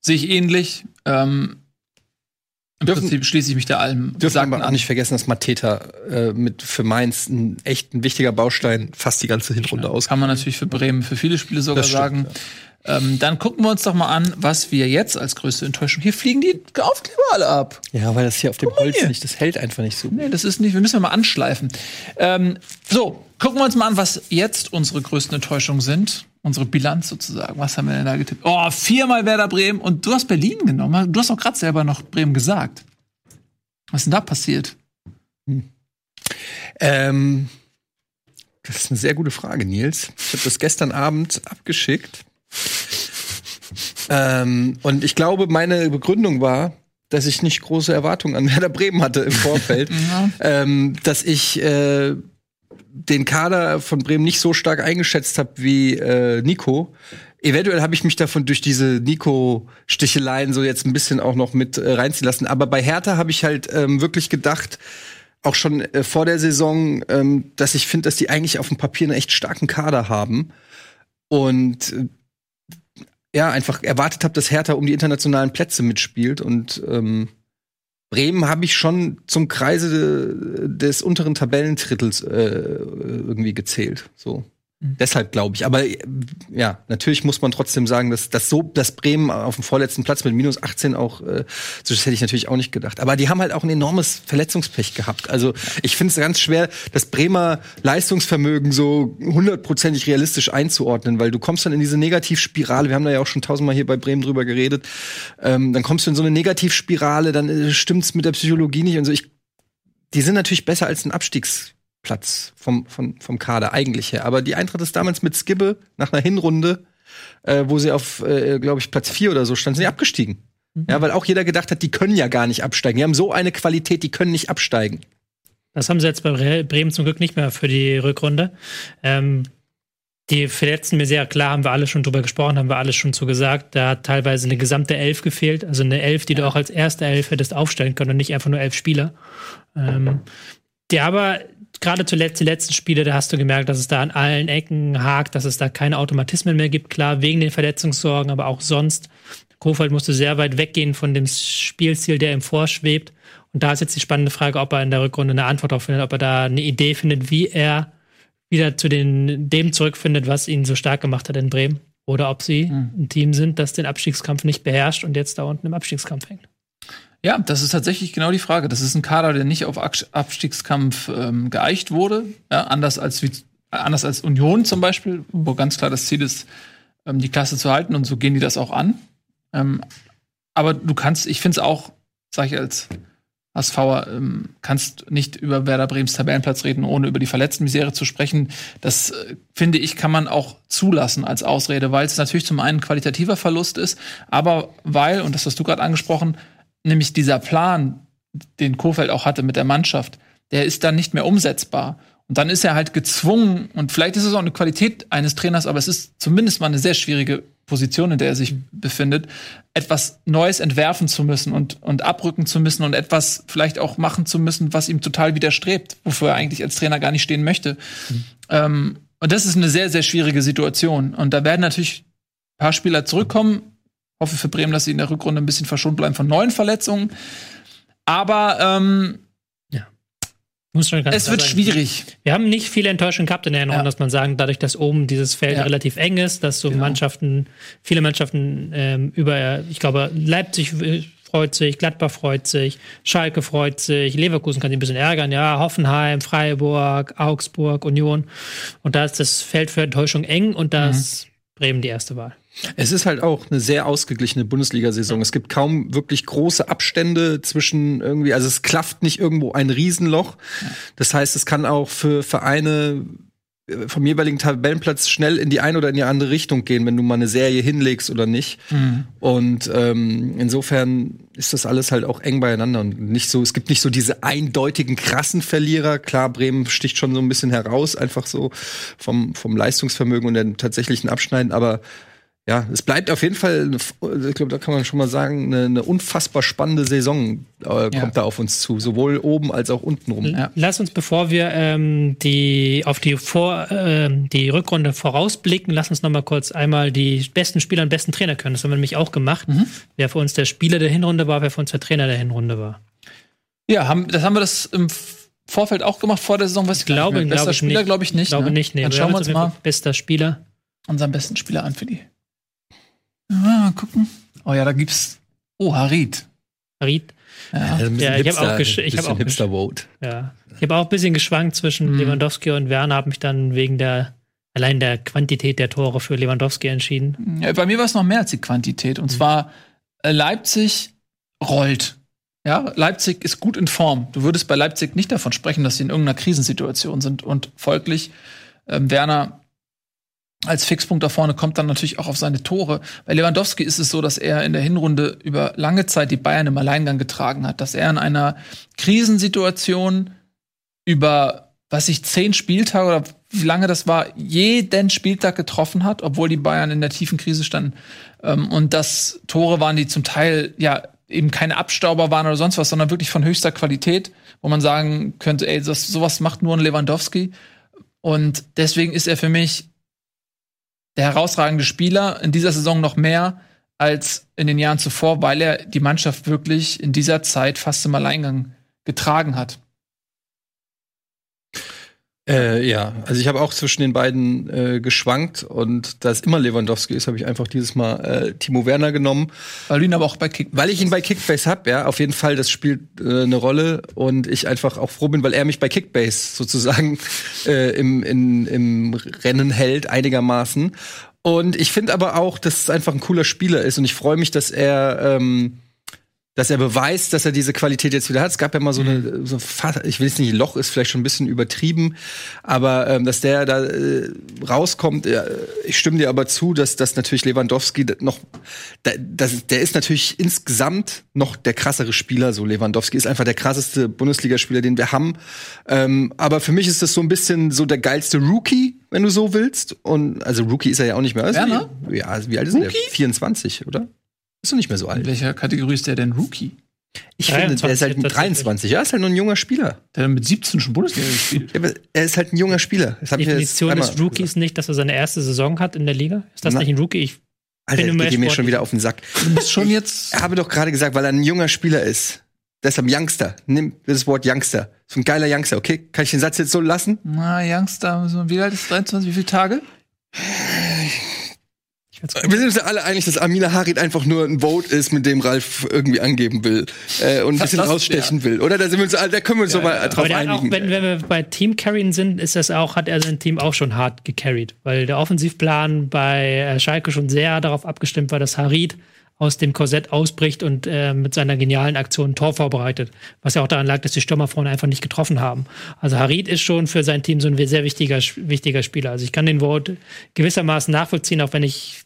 Sehe ich ähnlich. Ähm, Im dürfen, Prinzip schließe ich mich da allem. Dürfen wir auch nicht vergessen, dass Mateta äh, mit für Mainz ein echt ein wichtiger Baustein fast die ganze Hinrunde ja, aus. Kann man natürlich für Bremen für viele Spiele sogar stimmt, sagen. Ja. Ähm, dann gucken wir uns doch mal an, was wir jetzt als größte Enttäuschung. Hier fliegen die Aufkleber alle ab. Ja, weil das hier auf dem Holz hier. nicht, das hält einfach nicht so. Nee, das ist nicht, wir müssen mal anschleifen. Ähm, so, gucken wir uns mal an, was jetzt unsere größten Enttäuschungen sind. Unsere Bilanz sozusagen. Was haben wir denn da getippt? Oh, viermal Werder Bremen und du hast Berlin genommen. Du hast auch gerade selber noch Bremen gesagt. Was ist denn da passiert? Hm. Ähm, das ist eine sehr gute Frage, Nils. Ich habe das gestern Abend abgeschickt ähm, und ich glaube, meine Begründung war, dass ich nicht große Erwartungen an Werder Bremen hatte im Vorfeld, ja. ähm, dass ich äh, den Kader von Bremen nicht so stark eingeschätzt habe wie äh, Nico. Eventuell habe ich mich davon durch diese Nico-Sticheleien so jetzt ein bisschen auch noch mit äh, reinziehen lassen. Aber bei Hertha habe ich halt ähm, wirklich gedacht, auch schon äh, vor der Saison, ähm, dass ich finde, dass die eigentlich auf dem Papier einen echt starken Kader haben. Und äh, ja, einfach erwartet habe, dass Hertha um die internationalen Plätze mitspielt. Und ähm, Bremen habe ich schon zum Kreise des unteren Tabellentrittels äh, irgendwie gezählt. So. Mhm. Deshalb glaube ich. Aber ja, natürlich muss man trotzdem sagen, dass, dass so, dass Bremen auf dem vorletzten Platz mit minus 18 auch, äh, so das hätte ich natürlich auch nicht gedacht. Aber die haben halt auch ein enormes Verletzungspech gehabt. Also ich finde es ganz schwer, das Bremer Leistungsvermögen so hundertprozentig realistisch einzuordnen, weil du kommst dann in diese Negativspirale. Wir haben da ja auch schon tausendmal hier bei Bremen drüber geredet. Ähm, dann kommst du in so eine Negativspirale, dann äh, stimmt's mit der Psychologie nicht und so. Ich, die sind natürlich besser als ein Abstiegs Platz vom, vom, vom Kader eigentlich her. Aber die Eintracht ist damals mit Skibbe nach einer Hinrunde, äh, wo sie auf, äh, glaube ich, Platz vier oder so standen, sind sie abgestiegen. Mhm. Ja, weil auch jeder gedacht hat, die können ja gar nicht absteigen. Die haben so eine Qualität, die können nicht absteigen. Das haben sie jetzt bei Bremen zum Glück nicht mehr für die Rückrunde. Ähm, die verletzten mir sehr klar, haben wir alle schon drüber gesprochen, haben wir alles schon zu gesagt. Da hat teilweise eine gesamte Elf gefehlt, also eine Elf, die ja. du auch als erste Elf hättest aufstellen können und nicht einfach nur elf Spieler. Ähm, die aber gerade zuletzt die letzten Spiele, da hast du gemerkt, dass es da an allen Ecken hakt, dass es da keine Automatismen mehr gibt, klar, wegen den Verletzungssorgen, aber auch sonst. Kofeld musste sehr weit weggehen von dem Spielziel, der ihm vorschwebt. Und da ist jetzt die spannende Frage, ob er in der Rückrunde eine Antwort darauf findet, ob er da eine Idee findet, wie er wieder zu den, dem zurückfindet, was ihn so stark gemacht hat in Bremen. Oder ob sie mhm. ein Team sind, das den Abstiegskampf nicht beherrscht und jetzt da unten im Abstiegskampf hängt. Ja, das ist tatsächlich genau die Frage. Das ist ein Kader, der nicht auf Abstiegskampf ähm, geeicht wurde, ja, anders als wie, anders als Union zum Beispiel, wo ganz klar das Ziel ist, ähm, die Klasse zu halten und so gehen die das auch an. Ähm, aber du kannst, ich finde es auch, sag ich als HSVer, ähm, kannst nicht über Werder Brems Tabellenplatz reden, ohne über die Verletztenmisere zu sprechen. Das äh, finde ich, kann man auch zulassen als Ausrede, weil es natürlich zum einen qualitativer Verlust ist, aber weil, und das hast du gerade angesprochen, nämlich dieser Plan, den Kofeld auch hatte mit der Mannschaft, der ist dann nicht mehr umsetzbar. Und dann ist er halt gezwungen, und vielleicht ist es auch eine Qualität eines Trainers, aber es ist zumindest mal eine sehr schwierige Position, in der er sich befindet, etwas Neues entwerfen zu müssen und, und abrücken zu müssen und etwas vielleicht auch machen zu müssen, was ihm total widerstrebt, wofür er eigentlich als Trainer gar nicht stehen möchte. Mhm. Ähm, und das ist eine sehr, sehr schwierige Situation. Und da werden natürlich ein paar Spieler zurückkommen, hoffe für Bremen, dass sie in der Rückrunde ein bisschen verschont bleiben von neuen Verletzungen. Aber ähm, ja. Es wird sein. schwierig. Wir haben nicht viele Enttäuschungen gehabt in der Hinrunde, Ja. muss man sagen, dadurch, dass oben dieses Feld Ja. relativ eng ist, dass so Genau. Mannschaften, viele Mannschaften ähm, über, ich glaube, Leipzig äh, freut sich, Gladbach freut sich, Schalke freut sich, Leverkusen kann sich ein bisschen ärgern, ja, Hoffenheim, Freiburg, Augsburg, Union. Und da ist das Feld für Enttäuschung eng und da Mhm. ist Bremen die erste Wahl. Es ist halt auch eine sehr ausgeglichene Bundesliga-Saison. Es gibt kaum wirklich große Abstände zwischen irgendwie, also es klafft nicht irgendwo ein Riesenloch. Das heißt, es kann auch für Vereine äh, vom jeweiligen Tabellenplatz schnell in die eine oder in die andere Richtung gehen, wenn du mal eine Serie hinlegst oder nicht. Und ähm, insofern ist das alles halt auch eng beieinander und nicht so, es gibt nicht so diese eindeutigen krassen Verlierer. Klar, Bremen sticht schon so ein bisschen heraus, einfach so vom, vom Leistungsvermögen und dem tatsächlichen Abschneiden, aber ja, es bleibt auf jeden Fall, eine, ich glaube, da kann man schon mal sagen, eine, eine unfassbar spannende Saison äh, kommt Ja. da auf uns zu, sowohl oben als auch unten rum. Ja. Lass uns, bevor wir ähm, die auf die Vor ähm, die Rückrunde vorausblicken, lass uns noch mal kurz einmal die besten Spieler und besten Trainer können. Das haben wir nämlich auch gemacht. Mhm. Wer für uns der Spieler der Hinrunde war, wer für uns der Trainer der Hinrunde war. Ja, haben, das haben wir das im Vorfeld auch gemacht vor der Saison. Weiß ich Glaube, Bester ich Spieler, nicht. glaube ich nicht. Ich glaube ne? nicht. Nee, Dann schauen wir uns mal Bester Spieler. unseren besten Spieler an für die. Ja, mal gucken. Oh ja, da gibt's. Oh, Harid. Harid. Ja. Ein bisschen Ja, ich hab Hipster- auch gesch- ich hab auch gesch- Hipster-Vote. Ja. Ich habe auch ein bisschen geschwankt zwischen Mhm. Lewandowski und Werner, habe mich dann wegen der allein der Quantität der Tore für Lewandowski entschieden. Ja, bei mir war es noch mehr als die Quantität. Und zwar äh, Leipzig rollt. Ja, Leipzig ist gut in Form. Du würdest bei Leipzig nicht davon sprechen, dass sie in irgendeiner Krisensituation sind. Und folglich, ähm, Werner als Fixpunkt da vorne kommt dann natürlich auch auf seine Tore. Bei Lewandowski ist es so, dass er in der Hinrunde über lange Zeit die Bayern im Alleingang getragen hat, dass er in einer Krisensituation über, was ich, zehn Spieltage oder wie lange das war, jeden Spieltag getroffen hat, obwohl die Bayern in der tiefen Krise standen. Ähm, und das Tore waren, die zum Teil ja eben keine Abstauber waren oder sonst was, sondern wirklich von höchster Qualität, wo man sagen könnte, ey, das, sowas macht nur ein Lewandowski. Und deswegen ist er für mich der herausragende Spieler in dieser Saison noch mehr als in den Jahren zuvor, weil er die Mannschaft wirklich in dieser Zeit fast im Alleingang getragen hat. Äh, ja, also ich habe auch zwischen den beiden äh, geschwankt und da es immer Lewandowski ist, habe ich einfach dieses Mal äh, Timo Werner genommen, Weil du ihn aber auch bei Kick. weil ich ihn bei Kickbase hab, ja, auf jeden Fall, das spielt äh, eine Rolle und ich einfach auch froh bin, weil er mich bei Kickbase sozusagen äh, im, in, im Rennen hält, einigermaßen. Und ich finde aber auch, dass es einfach ein cooler Spieler ist und ich freue mich, dass er ähm, dass er beweist, dass er diese Qualität jetzt wieder hat. Es gab ja mal so eine, so fa- ich will jetzt nicht, Loch ist vielleicht schon ein bisschen übertrieben, aber ähm, dass der da äh, rauskommt, ja, ich stimme dir aber zu, dass dass natürlich Lewandowski noch, da, das, der ist natürlich insgesamt noch der krassere Spieler. So Lewandowski ist einfach der krasseste Bundesligaspieler, den wir haben. Ähm, aber für mich ist das so ein bisschen so der geilste Rookie, wenn du so willst. Und also Rookie ist er ja auch nicht mehr. Also, Werner? Ja, also wie alt ist er? 24, oder? Ist doch nicht mehr so alt. In welcher Kategorie ist der denn Rookie? Ich finde, der ist halt ein 23 23. Ja, ist halt nur ein junger Spieler. Der hat mit 17 schon Bundesliga gespielt. Ja, aber er ist halt ein junger Spieler. Das jetzt Definition des Rookies nicht, dass er seine erste Saison hat in der Liga. Ist das Na. nicht ein Rookie? Ich Alter, bin das geht mir schon wieder auf den Sack. Du bist schon jetzt. Ich habe doch gerade gesagt, weil er ein junger Spieler ist. Deshalb Youngster. Nimm das Wort Youngster. So ein geiler Youngster, okay? Kann ich den Satz jetzt so lassen? Na, Youngster, so, wie alt ist 23? Wie viele Tage? Will's Wir sind uns ja alle einig, dass Amina Harid einfach nur ein Vote ist, mit dem Ralf irgendwie angeben will. Äh, und ein bisschen Das- rausstechen will. Oder da sind wir uns da können wir uns doch mal drauf Aber der hat auch, einigen. wenn, wenn wir bei Team Carrying sind, ist das auch, hat er sein Team auch schon hart gecarried. Weil der Offensivplan bei äh, Schalke schon sehr darauf abgestimmt war, dass Harid aus dem Korsett ausbricht und äh, mit seiner genialen Aktion ein Tor vorbereitet. Was ja auch daran lag, dass die Stürmer vorne einfach nicht getroffen haben. Also Harid ist schon für sein Team so ein sehr wichtiger, wichtiger Spieler. Also ich kann den Vote gewissermaßen nachvollziehen, auch wenn ich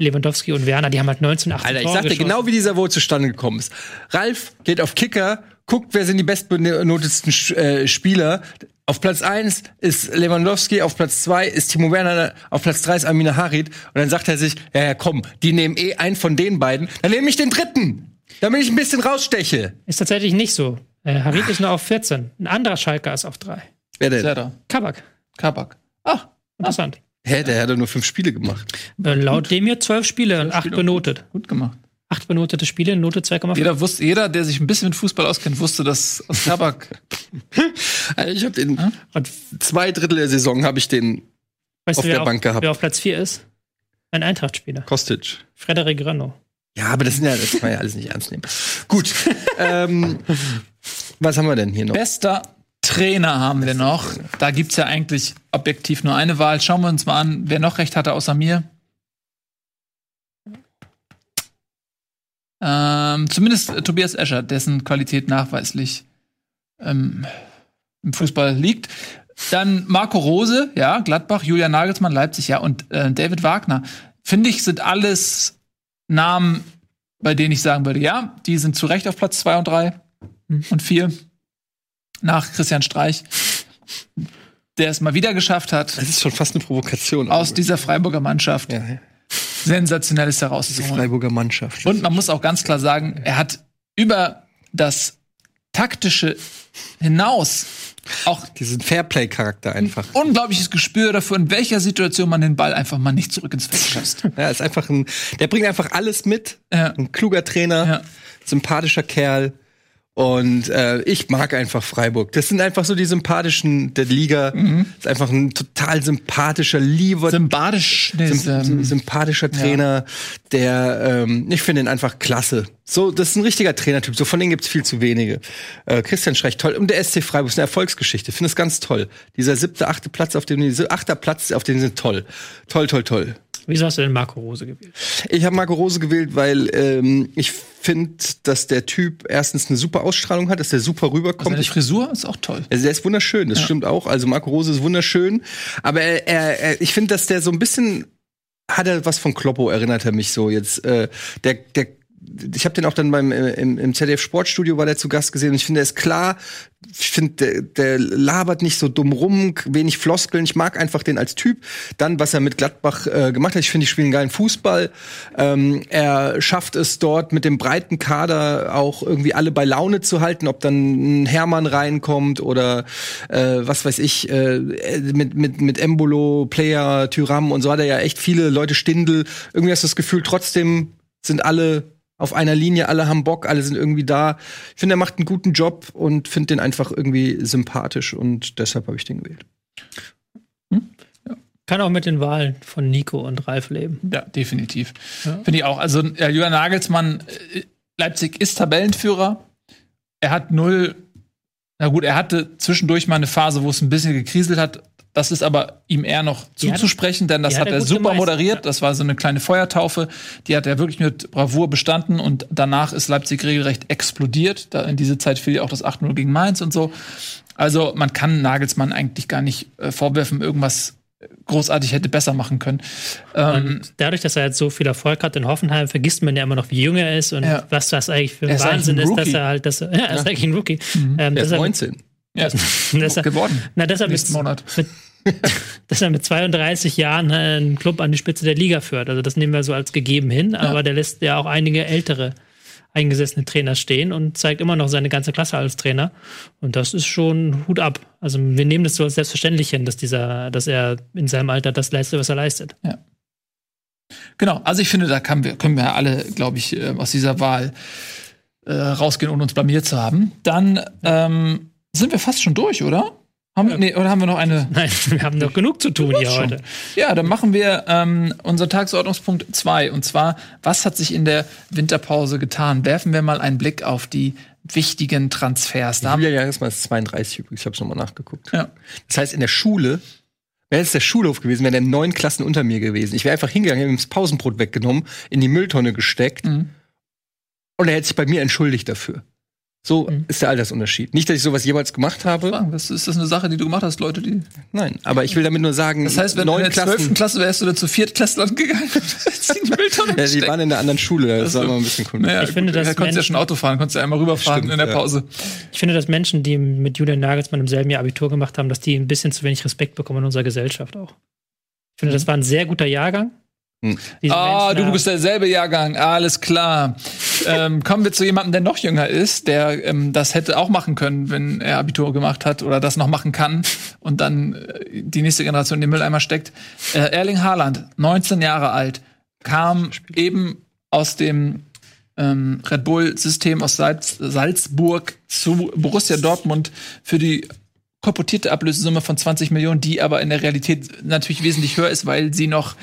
Lewandowski und Werner, die haben halt 19, 18 Alter, ich Tore sag dir geschossen. genau, wie dieser Vote zustande gekommen ist. Ralf geht auf Kicker, guckt, wer sind die bestbenotetsten äh, Spieler. Auf Platz 1 ist Lewandowski, auf Platz 2 ist Timo Werner, auf Platz 3 ist Amina Harid. Und dann sagt er sich, ja, ja, komm, die nehmen eh einen von den beiden. Dann nehme ich den dritten, damit ich ein bisschen raussteche. Ist tatsächlich nicht so. Äh, Harid ist nur auf 14. Ein anderer Schalker ist auf 3. Wer denn? Kabak. Kabak. Ah, Interessant. Hä, der hat doch nur fünf Spiele gemacht. Äh, Laut dem hier zwölf Spiele und acht Spiele. benotet. gut gemacht. Acht benotete Spiele, Note 2,5. Jeder wusste, jeder, der sich ein bisschen mit Fußball auskennt, wusste, dass aus Kabak Also ich habe den Und zwei Drittel der Saison habe ich den weißt Auf du, der auf, Bank gehabt. wer auf Platz 4 ist? Ein Eintracht-Spieler. Kostic. Frederik Rönno. Ja, aber das sind ja, das kann man ja alles nicht ernst nehmen. Gut. ähm, was haben wir denn hier noch? Bester Trainer haben wir noch. Da gibt's ja eigentlich objektiv nur eine Wahl. Schauen wir uns mal an, wer noch recht hatte außer mir. Ähm, zumindest äh, Tobias Escher, dessen Qualität nachweislich ähm, im Fußball liegt. Dann Marco Rose, ja, Gladbach, Julian Nagelsmann, Leipzig, ja, und äh, David Wagner. Finde ich, sind alles Namen, bei denen ich sagen würde, ja, die sind zu Recht auf Platz zwei und drei und vier nach Christian Streich, der es mal wieder geschafft hat, Das ist schon fast eine Provokation. aus dieser Freiburger Mannschaft ja, ja. Sensationelles Die herauszuholen. Freiburger Mannschaft. Und man muss auch ganz klar sagen, er hat über das taktische hinaus auch diesen Fairplay-Charakter einfach. unglaubliches Gespür dafür, in welcher Situation man den Ball einfach mal nicht zurück ins Feld schießt. Ja, ist einfach ein, der bringt einfach alles mit. Ja. Ein kluger Trainer, Ja. sympathischer Kerl. Und äh, ich mag einfach Freiburg. Das sind einfach so die sympathischen der Liga. Ist einfach ein total sympathischer, lieber, Sympathisch. Nee, ähm, sympathischer Trainer, der ähm, ich finde ihn einfach klasse. So, das ist ein richtiger Trainertyp. So von denen gibt's viel zu wenige. Äh, Christian Streich, toll. Und der SC Freiburg ist eine Erfolgsgeschichte. Finde es ganz toll. Dieser siebte, achte Platz, auf dem achter Platz, auf dem sind toll, toll, toll, toll. Wieso hast du denn Marco Rose gewählt? Ich habe Marco Rose gewählt, weil ähm, ich finde, dass der Typ erstens eine super Ausstrahlung hat, dass der super rüberkommt. seine Ich Frisur ist auch toll. also der ist wunderschön, das stimmt auch. Also Marco Rose ist wunderschön. Aber er, er, er, ich finde, dass der so ein bisschen hat er was von Kloppo, erinnert er mich so jetzt. Äh, der, der, ich habe den auch dann beim äh, im, im ZDF Sportstudio war der zu Gast gesehen und ich finde, er ist klar. Ich finde, der, der labert nicht so dumm rum, wenig Floskeln. Ich mag einfach den als Typ. Dann, was er mit Gladbach äh, gemacht hat, ich finde, die spielen geilen Fußball. Ähm, er schafft es dort mit dem breiten Kader auch irgendwie alle bei Laune zu halten, ob dann ein Hermann reinkommt oder äh, was weiß ich, äh, mit, mit, mit Embolo, Player, Tyram und so hat er ja echt viele Leute Stindel. Irgendwie hast du das Gefühl, trotzdem sind alle auf einer Linie, alle haben Bock, alle sind irgendwie da. Ich finde, er macht einen guten Job und finde den einfach irgendwie sympathisch und deshalb habe ich den gewählt. Kann auch mit den Wahlen von Nico und Ralf leben. Ja, definitiv. Finde ich auch. Also, ja, Julian Nagelsmann, äh, Leipzig ist Tabellenführer. Er hat null, na gut, er hatte zwischendurch mal eine Phase, wo es ein bisschen gekriselt hat. Das ist aber ihm eher noch Die hat- zuzusprechen, denn das hat hat er er super gemeistert, moderiert. ja. Das war so eine kleine Feuertaufe. Die hat er wirklich mit Bravour bestanden und danach ist Leipzig regelrecht explodiert. Da in diese Zeit fiel ja auch das 8-0 gegen Mainz und so. Also man kann Nagelsmann eigentlich gar nicht äh, vorwerfen, irgendwas großartig hätte besser machen können. Ähm, Und dadurch, dass er jetzt so viel Erfolg hat in Hoffenheim, vergisst man ja immer noch, wie jung er ist und Ja. was das eigentlich für Er ein Wahnsinn ein ist, dass er halt, dass er, ja, er ist eigentlich ein Rookie. Ähm, Der dass ist er, 19. ja, dass er, geworden. na, mit, Nächsten Monat. mit, dass er mit 32 Jahren äh, einen Club an die Spitze der Liga führt. Also das nehmen wir so als gegeben hin, aber der lässt ja auch einige ältere eingesessene Trainer stehen und zeigt immer noch seine ganze Klasse als Trainer. Und das ist schon Hut ab. Also wir nehmen das so als selbstverständlich hin, dass dieser, dass er in seinem Alter das leistet, was er leistet. Genau, also ich finde, da können wir, können wir alle, glaube ich, äh, aus dieser Wahl äh, rausgehen, ohne uns blamiert zu haben. Dann ähm, sind wir fast schon durch, oder? Haben, nee, oder haben wir noch eine? Nein, wir haben noch genug zu tun hier Schon. heute. Ja, dann machen wir ähm, unseren Tagesordnungspunkt 2. Und zwar, was hat sich in der Winterpause getan? Werfen wir mal einen Blick auf die wichtigen Transfers. Da haben Julian Jahresmann ist 32 übrigens, ich habe es nochmal nachgeguckt. Ja. Das heißt, in der Schule, wäre es der Schulhof gewesen, wäre der neun Klassen unter mir gewesen. Ich wäre einfach hingegangen, hätte ihm das Pausenbrot weggenommen, in die Mülltonne gesteckt Mhm. und er hätte sich bei mir entschuldigt dafür. So Mhm. ist der Altersunterschied. Nicht, dass ich sowas jemals gemacht habe. fragen, was ist das eine Sache, die du gemacht hast, Leute, die. Nein, aber ich will damit nur sagen, Das heißt, wenn du in der 12. Klassen, Klasse wärst du da zu Viertklässlern gegangen ja, die waren in einer anderen Schule, das Ach so. war immer ein bisschen cool. Naja, Ich finde, dass da konntest du ja schon Auto fahren, konntest du einmal rüberfahren Stimmt, in der ja. Pause. Ich finde, dass Menschen, die mit Julian Nagelsmann im selben Jahr Abitur gemacht haben, dass die ein bisschen zu wenig Respekt bekommen in unserer Gesellschaft auch. Ich finde, das war ein sehr guter Jahrgang. Hm. Ah, Menschen du bist derselbe Jahrgang, alles klar. ähm, kommen wir zu jemandem, der noch jünger ist, der ähm, das hätte auch machen können, wenn er Abitur gemacht hat oder das noch machen kann und dann äh, die nächste Generation in den Mülleimer steckt. Äh, Erling Haaland, 19 Jahre alt, kam eben aus dem ähm, Red Bull-System aus Salz, Salzburg zu Borussia Dortmund für die korportierte Ablösesumme von 20 Millionen, die aber in der Realität natürlich wesentlich höher ist, weil sie noch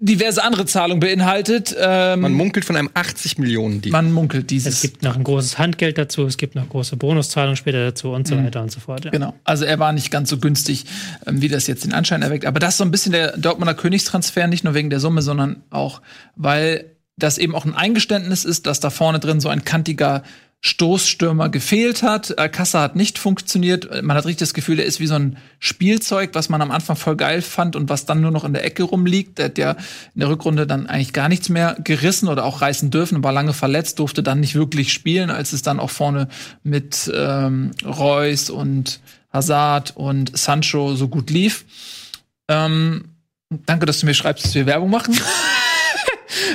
diverse andere Zahlungen beinhaltet. Ähm, Man munkelt von einem 80 Millionen Deal. man munkelt dieses. Es gibt noch ein großes Handgeld dazu, es gibt noch große Bonuszahlungen später dazu und so weiter und so fort. Ja. Genau. Also er war nicht ganz so günstig, ähm, wie das jetzt den Anschein erweckt. Aber das ist so ein bisschen der Dortmunder Königstransfer, nicht nur wegen der Summe, sondern auch, weil das eben auch ein Eingeständnis ist, dass da vorne drin so ein kantiger Stoßstürmer gefehlt hat. Kassa hat nicht funktioniert. Man hat richtig das Gefühl, er ist wie so ein Spielzeug, was man am Anfang voll geil fand und was dann nur noch in der Ecke rumliegt. Der hat ja in der Rückrunde dann eigentlich gar nichts mehr gerissen oder auch reißen dürfen, war lange verletzt, durfte dann nicht wirklich spielen, als es dann auch vorne mit ähm, Reus und Hazard und Sancho so gut lief. Ähm, danke, dass du mir schreibst, dass wir Werbung machen.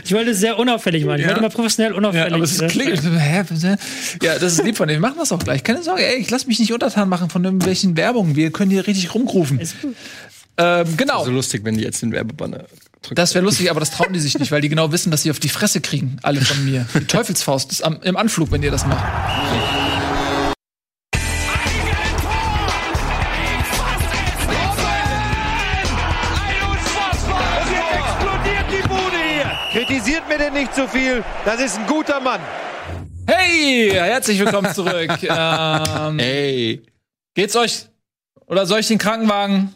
Ich wollte es sehr unauffällig machen. Ich Ja. wollte mal professionell unauffällig. aber es klingelt. Hä? Ja, das ist lieb von dir. Wir machen das auch gleich. Keine Sorge, ey, ich lass mich nicht untertan machen von irgendwelchen Werbungen. Wir können hier richtig rumrufen. Ähm, genau. so lustig, wenn die jetzt den Werbebanner drücken. Das wäre lustig, aber das trauen die sich nicht, weil die genau wissen, dass sie auf die Fresse kriegen, alle von mir. Die Teufelsfaust ist am, im Anflug, wenn ihr das macht. Denn nicht zu viel. Das ist ein guter Mann. Hey, herzlich willkommen zurück. ähm, Ey, geht's euch? Oder soll ich den Krankenwagen?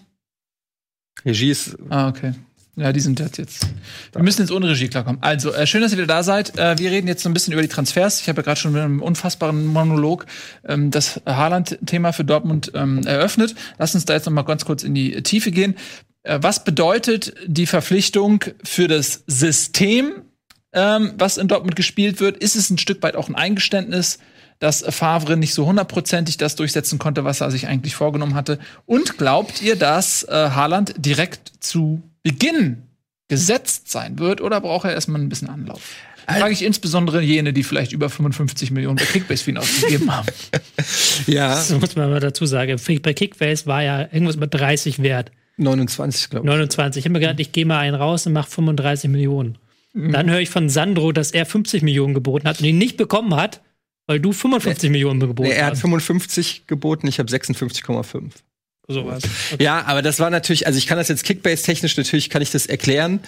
Regie ist Ah, okay. Ja, die sind jetzt jetzt. Wir müssen jetzt ohne Regie klarkommen. Also, äh, schön, dass ihr wieder da seid. Äh, wir reden jetzt so ein bisschen über die Transfers. Ich habe ja gerade schon mit einem unfassbaren Monolog ähm, das Haaland-Thema für Dortmund ähm, eröffnet. Lass uns da jetzt noch mal ganz kurz in die Tiefe gehen. Äh, was bedeutet die Verpflichtung für das System, ähm, was in Dortmund gespielt wird? Ist es ein Stück weit auch ein Eingeständnis, dass Favre nicht so hundertprozentig das durchsetzen konnte, was er sich eigentlich vorgenommen hatte? Und glaubt ihr, dass äh, Haaland direkt zu Beginn gesetzt sein wird oder braucht er erstmal ein bisschen Anlauf? Frage ich insbesondere jene, die vielleicht über 55 Millionen bei Kickbase für ihn ausgegeben haben. ja Das muss man mal dazu sagen. Bei Kickbase war ja irgendwas mit 30 wert. 29, glaube ich. 29. Ich habe mir gedacht, ich gehe mal einen raus und mache 35 Millionen. Dann höre ich von Sandro, dass er 50 Millionen geboten hat und ihn nicht bekommen hat, weil du 55 Millionen geboten Nee, er hat hast. 55 geboten, ich habe 56,5. Sowas. Ja, aber das war natürlich, also ich kann das jetzt Kickbase-technisch, natürlich kann ich das erklären.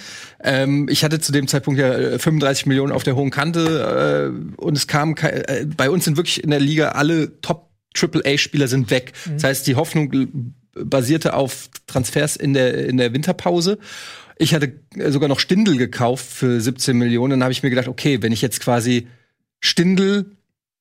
Ähm, ich hatte zu dem Zeitpunkt ja äh, 35 Millionen auf der hohen Kante äh, und es kam, äh, bei uns sind wirklich in der Liga alle Top AAA-Spieler sind weg. Das heißt, die Hoffnung äh, basierte auf Transfers in der, in der Winterpause. Ich hatte äh, sogar noch Stindel gekauft für 17 Millionen. Dann habe ich mir gedacht, okay, wenn ich jetzt quasi Stindel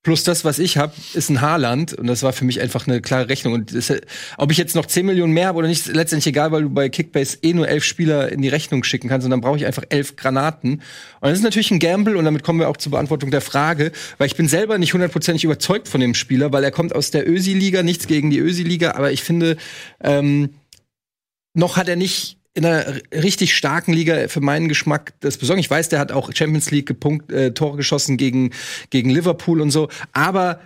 plus das, was ich habe, ist ein Haarland. Und das war für mich einfach eine klare Rechnung. Und das, ob ich jetzt noch 10 Millionen mehr habe oder nicht, ist letztendlich egal, weil du bei Kickbase eh nur elf Spieler in die Rechnung schicken kannst. Und dann brauche ich einfach elf Granaten. Und das ist natürlich ein Gamble. Und damit kommen wir auch zur Beantwortung der Frage. Weil ich bin selber nicht hundertprozentig überzeugt von dem Spieler, weil er kommt aus der Ösi-Liga. Nichts gegen die Ösi-Liga. Aber ich finde, ähm, noch hat er nicht in einer richtig starken Liga für meinen Geschmack das besorgen. Ich weiß, der hat auch Champions League gepunkt, äh, Tore geschossen gegen, gegen Liverpool und so. Aber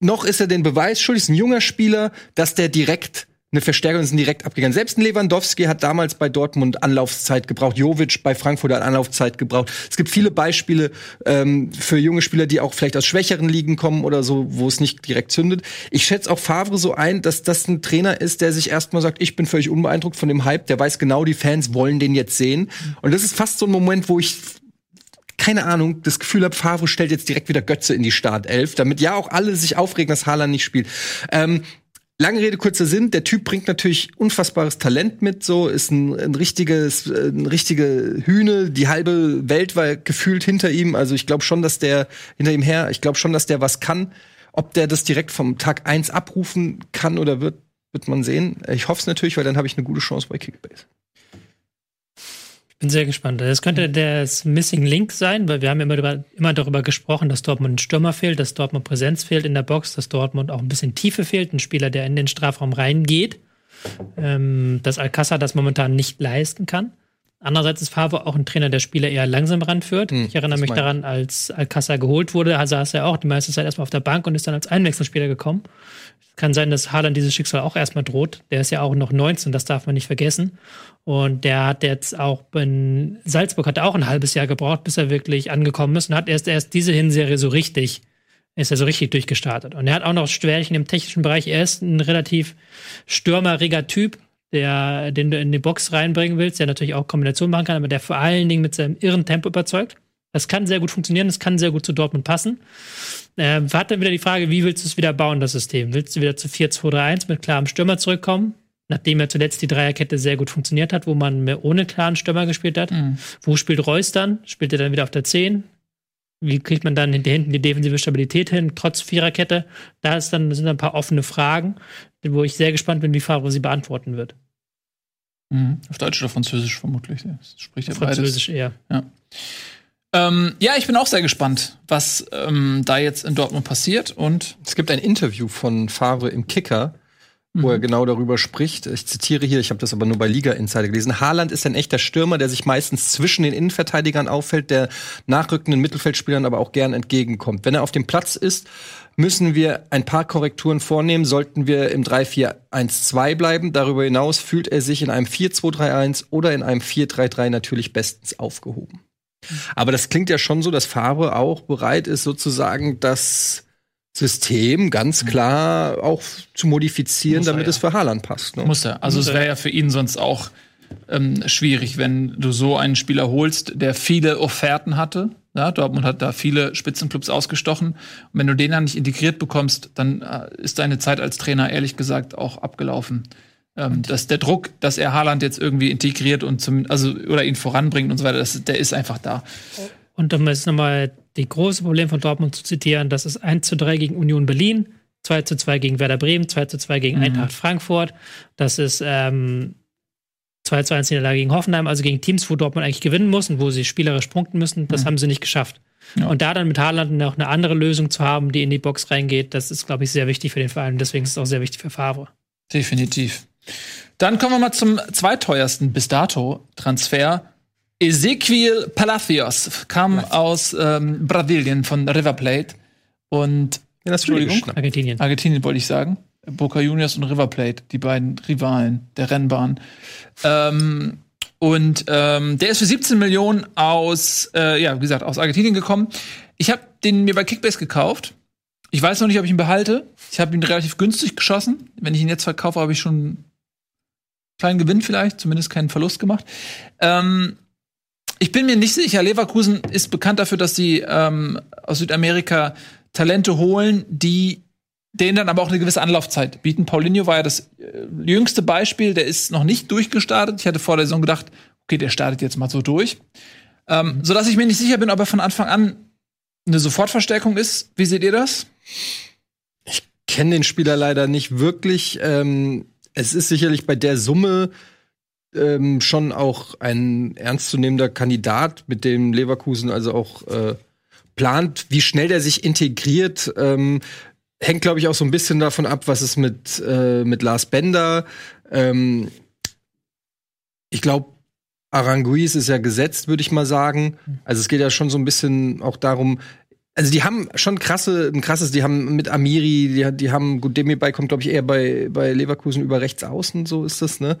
noch ist er den Beweis schuldig, ist ein junger Spieler, dass der direkt eine Verstärkung ist direkt abgegangen. Selbst ein Lewandowski hat damals bei Dortmund Anlaufzeit gebraucht. Jovic bei Frankfurt hat Anlaufzeit gebraucht. Es gibt viele Beispiele ähm, für junge Spieler, die auch vielleicht aus schwächeren Ligen kommen oder so, wo es nicht direkt zündet. Ich schätze auch Favre so ein, dass das ein Trainer ist, der sich erstmal sagt, ich bin völlig unbeeindruckt von dem Hype. Der weiß genau, die Fans wollen den jetzt sehen. Und das ist fast so ein Moment, wo ich keine Ahnung, das Gefühl habe, Favre stellt jetzt direkt wieder Götze in die Startelf, damit ja auch alle sich aufregen, dass Haaland nicht spielt. Ähm, Lange Rede, kurzer Sinn. Der Typ bringt natürlich unfassbares Talent mit, so ist ein, ein richtiges, ein richtige Hühne. Die halbe Welt war gefühlt hinter ihm. Also ich glaube schon, dass der hinter ihm her, ich glaube schon, dass der was kann. Ob der das direkt vom Tag eins abrufen kann oder wird, wird man sehen. Ich hoffe es natürlich, weil dann habe ich eine gute Chance bei Kickbase. Ich bin sehr gespannt. Das könnte das Missing Link sein, weil wir haben immer, darüber, immer darüber gesprochen, dass Dortmund ein Stürmer fehlt, dass Dortmund Präsenz fehlt in der Box, dass Dortmund auch ein bisschen Tiefe fehlt, ein Spieler, der in den Strafraum reingeht, ähm, dass Alcázar das momentan nicht leisten kann. Andererseits ist Favre auch ein Trainer, der Spieler eher langsam ranführt. Hm, ich erinnere mich daran, als Alcázar geholt wurde, da saß er auch die meiste Zeit erstmal auf der Bank und ist dann als Einwechselspieler gekommen. Kann sein, dass Haaland dieses Schicksal auch erstmal droht. Der ist ja auch noch 19, das darf man nicht vergessen. Und der hat jetzt auch in Salzburg hat er auch ein halbes Jahr gebraucht, bis er wirklich angekommen ist und hat erst erst diese Hinserie so richtig ist er so richtig durchgestartet. Und er hat auch noch Schwärchen im technischen Bereich. Er ist ein relativ stürmeriger Typ, der, den du in die Box reinbringen willst, der natürlich auch Kombination machen kann, aber der vor allen Dingen mit seinem irren Tempo überzeugt. Das kann sehr gut funktionieren, das kann sehr gut zu Dortmund passen. Äh, hat dann wieder die Frage, wie willst du es wieder bauen, das System? Willst du wieder zu 4-2-3-1 mit klarem Stürmer zurückkommen? Nachdem ja zuletzt die Dreierkette sehr gut funktioniert hat, wo man mehr ohne klaren Stürmer gespielt hat. Mhm. Wo spielt Reus dann? Spielt er dann wieder auf der 10? Wie kriegt man dann hinter hinten die defensive Stabilität hin, trotz Viererkette? Da ist dann, sind ein paar offene Fragen, wo ich sehr gespannt bin, wie Favre sie beantworten wird. Mhm. Auf Deutsch oder Französisch vermutlich. Das spricht ja Französisch beides. eher. Ja. Ähm, ja, ich bin auch sehr gespannt, was ähm, da jetzt in Dortmund passiert. Und es gibt ein Interview von Favre im Kicker, wo er mhm. genau darüber spricht. Ich zitiere hier, ich habe das aber nur bei Liga Insider gelesen. Haaland ist ein echter Stürmer, der sich meistens zwischen den Innenverteidigern auffällt, der nachrückenden Mittelfeldspielern aber auch gern entgegenkommt. Wenn er auf dem Platz ist, müssen wir ein paar Korrekturen vornehmen. Sollten wir im 3-4-1-2 bleiben. Darüber hinaus fühlt er sich in einem 4-2-3-1 oder in einem 4-3-3 natürlich bestens aufgehoben. Aber das klingt ja schon so, dass Farbe auch bereit ist, sozusagen das System ganz mhm. klar auch zu modifizieren, er, damit ja. es für Haaland passt. Ne? Muss er. Also Muss es wäre ja für ihn sonst auch ähm, schwierig, wenn du so einen Spieler holst, der viele Offerten hatte. Ja, Dortmund hat da viele Spitzenclubs ausgestochen. Und wenn du den dann nicht integriert bekommst, dann äh, ist deine Zeit als Trainer ehrlich gesagt auch abgelaufen. Ähm, dass der Druck, dass er Haaland jetzt irgendwie integriert und zum, also oder ihn voranbringt und so weiter, das, der ist einfach da. Und um jetzt nochmal die große Problem von Dortmund zu zitieren, das ist 1 zu 3 gegen Union Berlin, 2 zu 2 gegen Werder Bremen, 2 zu 2 gegen mhm. Eintracht Frankfurt. Das ist ähm, 2 zu 1 Niederlage gegen Hoffenheim, also gegen Teams, wo Dortmund eigentlich gewinnen muss und wo sie spielerisch punkten müssen. Das mhm. haben sie nicht geschafft. Ja. Und da dann mit Haaland noch eine andere Lösung zu haben, die in die Box reingeht, das ist, glaube ich, sehr wichtig für den Verein. Deswegen ist es auch sehr wichtig für Favre. Definitiv. Dann kommen wir mal zum zweiteuersten bis dato Transfer. Ezequiel Palacios kam aus ähm, Brasilien von River Plate und ja, Entschuldigung, Argentinien. Argentinien wollte ich sagen. Boca Juniors und River Plate, die beiden Rivalen der Rennbahn. Ähm, und ähm, der ist für 17 Millionen aus, äh, ja, wie gesagt, aus Argentinien gekommen. Ich habe den mir bei Kickbase gekauft. Ich weiß noch nicht, ob ich ihn behalte. Ich habe ihn relativ günstig geschossen. Wenn ich ihn jetzt verkaufe, habe ich schon einen kleinen Gewinn vielleicht, zumindest keinen Verlust gemacht. Ähm, ich bin mir nicht sicher. Leverkusen ist bekannt dafür, dass sie ähm, aus Südamerika Talente holen, die denen dann aber auch eine gewisse Anlaufzeit bieten. Paulinho war ja das äh, jüngste Beispiel, der ist noch nicht durchgestartet. Ich hatte vor der Saison gedacht, okay, der startet jetzt mal so durch. Ähm, so dass ich mir nicht sicher bin, ob er von Anfang an eine Sofortverstärkung ist. Wie seht ihr das? Ich kenne den Spieler leider nicht wirklich. Ähm, es ist sicherlich bei der Summe ähm, schon auch ein ernstzunehmender Kandidat, mit dem Leverkusen also auch äh, plant, wie schnell der sich integriert. Ähm, hängt, glaube ich, auch so ein bisschen davon ab, was es mit, äh, mit Lars Bender. Ähm, ich glaube, Aranguiz ist ja gesetzt, würde ich mal sagen. Also es geht ja schon so ein bisschen auch darum, also die haben schon krasse, ein krasses, die haben mit Amiri, die, die haben, gut, Demi-Bei kommt, glaube ich, eher bei, bei Leverkusen über rechts außen, so ist das, ne?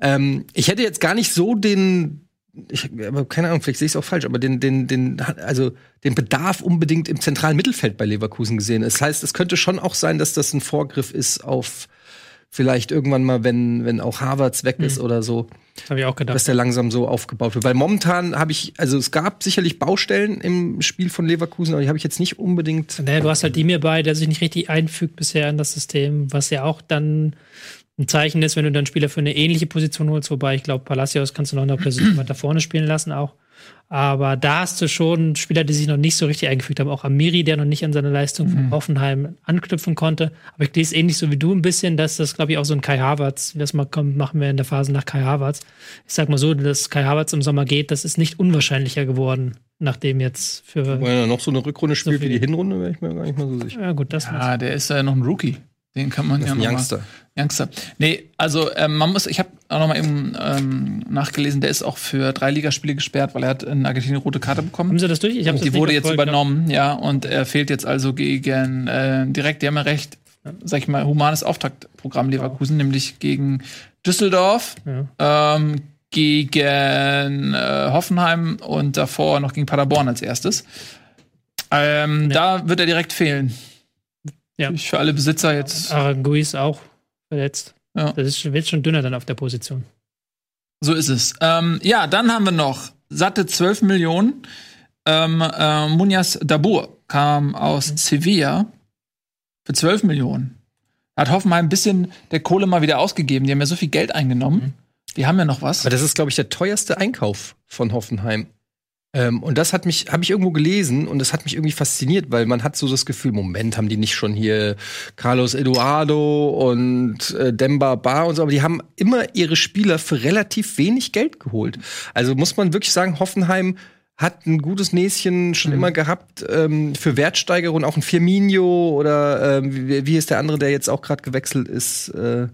Ähm, ich hätte jetzt gar nicht so den, ich habe keine Ahnung, vielleicht sehe ich es auch falsch, aber den, den, den, also den Bedarf unbedingt im zentralen Mittelfeld bei Leverkusen gesehen. Das heißt, es könnte schon auch sein, dass das ein Vorgriff ist auf vielleicht irgendwann mal, wenn, wenn auch Harvards weg ist mhm. oder so. Das habe ich auch gedacht. Dass der langsam so aufgebaut wird. Weil momentan habe ich, also es gab sicherlich Baustellen im Spiel von Leverkusen, aber die habe ich jetzt nicht unbedingt. Naja, du hast halt die mir bei, der sich nicht richtig einfügt bisher in das System, was ja auch dann ein Zeichen ist, wenn du dann Spieler für eine ähnliche Position holst, wobei ich glaube, Palacios kannst du noch eine Position weiter vorne spielen lassen auch. Aber da hast du schon Spieler, die sich noch nicht so richtig eingefügt haben. Auch Amiri, der noch nicht an seine Leistung von mhm. Hoffenheim anknüpfen konnte. Aber ich lese ähnlich so wie du ein bisschen, dass das, glaube ich, auch so ein Kai Havertz, wie das mal kommt, machen wir in der Phase nach Kai Havertz. Ich sag mal so, dass Kai Havertz im Sommer geht, das ist nicht unwahrscheinlicher geworden, nachdem jetzt für. Wenn er noch so eine Rückrunde spielt so wie die Hinrunde, wäre ich mir gar nicht mal so sicher. Ja, gut, das Ja, der ist ja noch ein Rookie. Den kann man das ja noch Youngster. Mal, Youngster. Nee, also ähm, man muss, ich habe auch noch mal eben ähm, nachgelesen, der ist auch für drei Ligaspiele gesperrt, weil er hat in Argentinien eine rote Karte bekommen. Haben Sie das durch? Ich habe Die wurde jetzt übernommen, ja, und er fehlt jetzt also gegen äh, direkt, die haben ja recht, sag ich mal, humanes Auftaktprogramm Leverkusen, ja. nämlich gegen Düsseldorf, ja. ähm, gegen äh, Hoffenheim und davor noch gegen Paderborn als erstes. Ähm, Da wird er direkt fehlen. Ja. Für alle Besitzer jetzt. Aranguiz auch verletzt. Ja. Das ist, wird schon dünner dann auf der Position. So ist es. Ähm, ja, dann haben wir noch satte 12 Millionen. Ähm, äh, Munyas Dabur kam aus Sevilla für 12 Millionen. Hat Hoffenheim ein bisschen der Kohle mal wieder ausgegeben. Die haben ja so viel Geld eingenommen. Die haben ja noch was. Aber das ist, glaube ich, der teuerste Einkauf von Hoffenheim. Ähm, und das hat mich, habe ich irgendwo gelesen und das hat mich irgendwie fasziniert, weil man hat so das Gefühl, Moment, haben die nicht schon hier Carlos Eduardo und äh, Demba Ba und so, aber die haben immer ihre Spieler für relativ wenig Geld geholt. Also muss man wirklich sagen, Hoffenheim hat ein gutes Näschen schon immer gehabt ähm, für Wertsteigerung, auch ein Firmino oder ähm, wie, wie ist der andere, der jetzt auch gerade gewechselt ist, äh,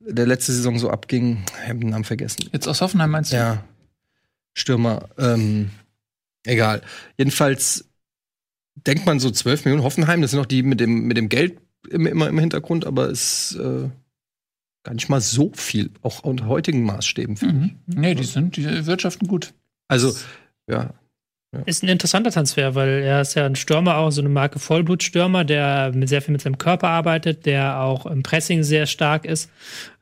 der letzte Saison so abging. Ich habe den Namen vergessen. Jetzt aus Hoffenheim meinst du? Ja. Stürmer. Ähm, egal. Jedenfalls denkt man so 12 Millionen Hoffenheim, das sind auch die mit dem, mit dem Geld im, immer im Hintergrund, aber ist äh, gar nicht mal so viel, auch unter heutigen Maßstäben. finde ich. Mhm. Nee, die sind, die wirtschaften gut. Also, ja. Ist ein interessanter Transfer, weil er ist ja ein Stürmer, auch so eine Marke Vollblutstürmer, der mit sehr viel mit seinem Körper arbeitet, der auch im Pressing sehr stark ist.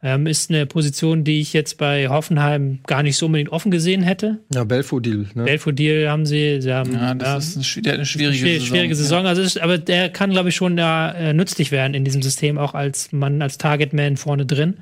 Ähm, ist eine Position, die ich jetzt bei Hoffenheim gar nicht so unbedingt offen gesehen hätte. Ja, Belfodil, ne? Belfodil haben sie, sie haben Ja, das ja, ist eine, schwi- der hat eine schwierige, schwierige, Saison. schwierige Saison. Also ist, aber der kann, glaube ich, schon da äh, nützlich werden in diesem System, auch als Mann, als Targetman vorne drin.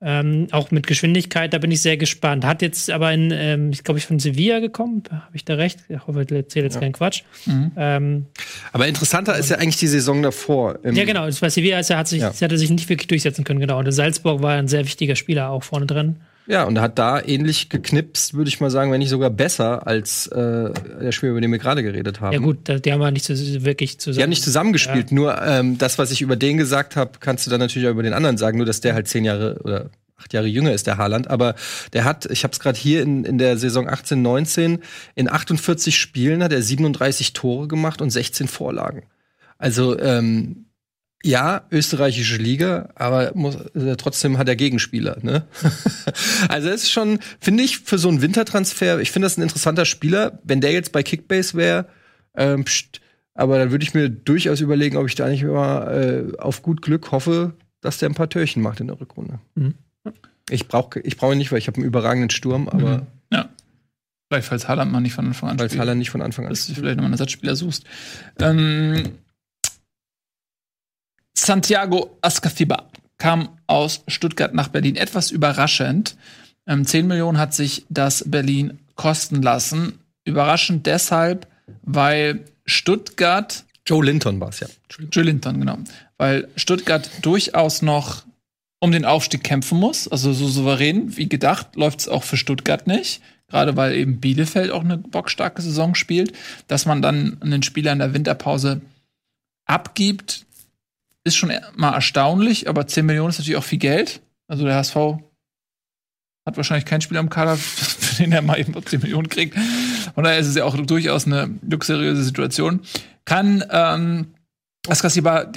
Ähm, auch mit Geschwindigkeit, da bin ich sehr gespannt. Hat jetzt aber in, ähm, ich glaube, ich von Sevilla gekommen, habe ich da recht? Ich hoffe, ich erzähle jetzt keinen Quatsch. Mhm. Ähm, Aber interessanter ist ja eigentlich die Saison davor. Ja, genau, das bei Sevilla ist, er hat sich, Ja. hat er sich nicht wirklich durchsetzen können, genau. Und Salzburg war ein sehr wichtiger Spieler auch vorne drin. Ja, und er hat da ähnlich geknipst, würde ich mal sagen, wenn nicht sogar besser als äh, der Spieler, über den wir gerade geredet haben. Ja, gut, die haben wir nicht so, wirklich zusammen. Die haben nicht zusammengespielt, nur ähm, das, was ich über den gesagt habe, kannst du dann natürlich auch über den anderen sagen, nur dass der halt zehn Jahre oder acht Jahre jünger ist, der Haaland. Aber der hat, ich habe es gerade hier in, in der Saison 18, 19, in 48 Spielen hat er 37 Tore gemacht und 16 Vorlagen. Also ähm, ja, österreichische Liga, aber muss, äh, trotzdem hat er Gegenspieler. Ne? also es ist schon, finde ich, für so einen Wintertransfer, ich finde das ein interessanter Spieler. Wenn der jetzt bei Kickbase wäre, ähm, pst, aber dann würde ich mir durchaus überlegen, ob ich da nicht immer äh, auf gut Glück hoffe, dass der ein paar Türchen macht in der Rückrunde. Mhm. Ich brauche ich brauch ihn nicht, weil ich habe einen überragenden Sturm, aber Ja. Vielleicht, falls Haaland mal nicht von Anfang an spielt. Haaland nicht von Anfang an dass du vielleicht nochmal einen Ersatzspieler suchst. Ähm, Santiago Ascafiba kam aus Stuttgart nach Berlin. Etwas überraschend. Ähm, 10 Millionen hat sich das Berlin kosten lassen. Überraschend deshalb, weil Stuttgart Joe Linton war es, ja. Joe Linton, genau. Weil Stuttgart durchaus noch um den Aufstieg kämpfen muss. Also so souverän wie gedacht läuft es auch für Stuttgart nicht. Gerade weil eben Bielefeld auch eine bockstarke Saison spielt. Dass man dann einen Spieler in der Winterpause abgibt, ist schon mal erstaunlich. Aber 10 Millionen ist natürlich auch viel Geld. Also der HSV hat wahrscheinlich keinen Spieler im Kader, für den er mal eben 10 Millionen kriegt. Von daher ist es ja auch durchaus eine luxuriöse Situation. Kann ähm, Askasiba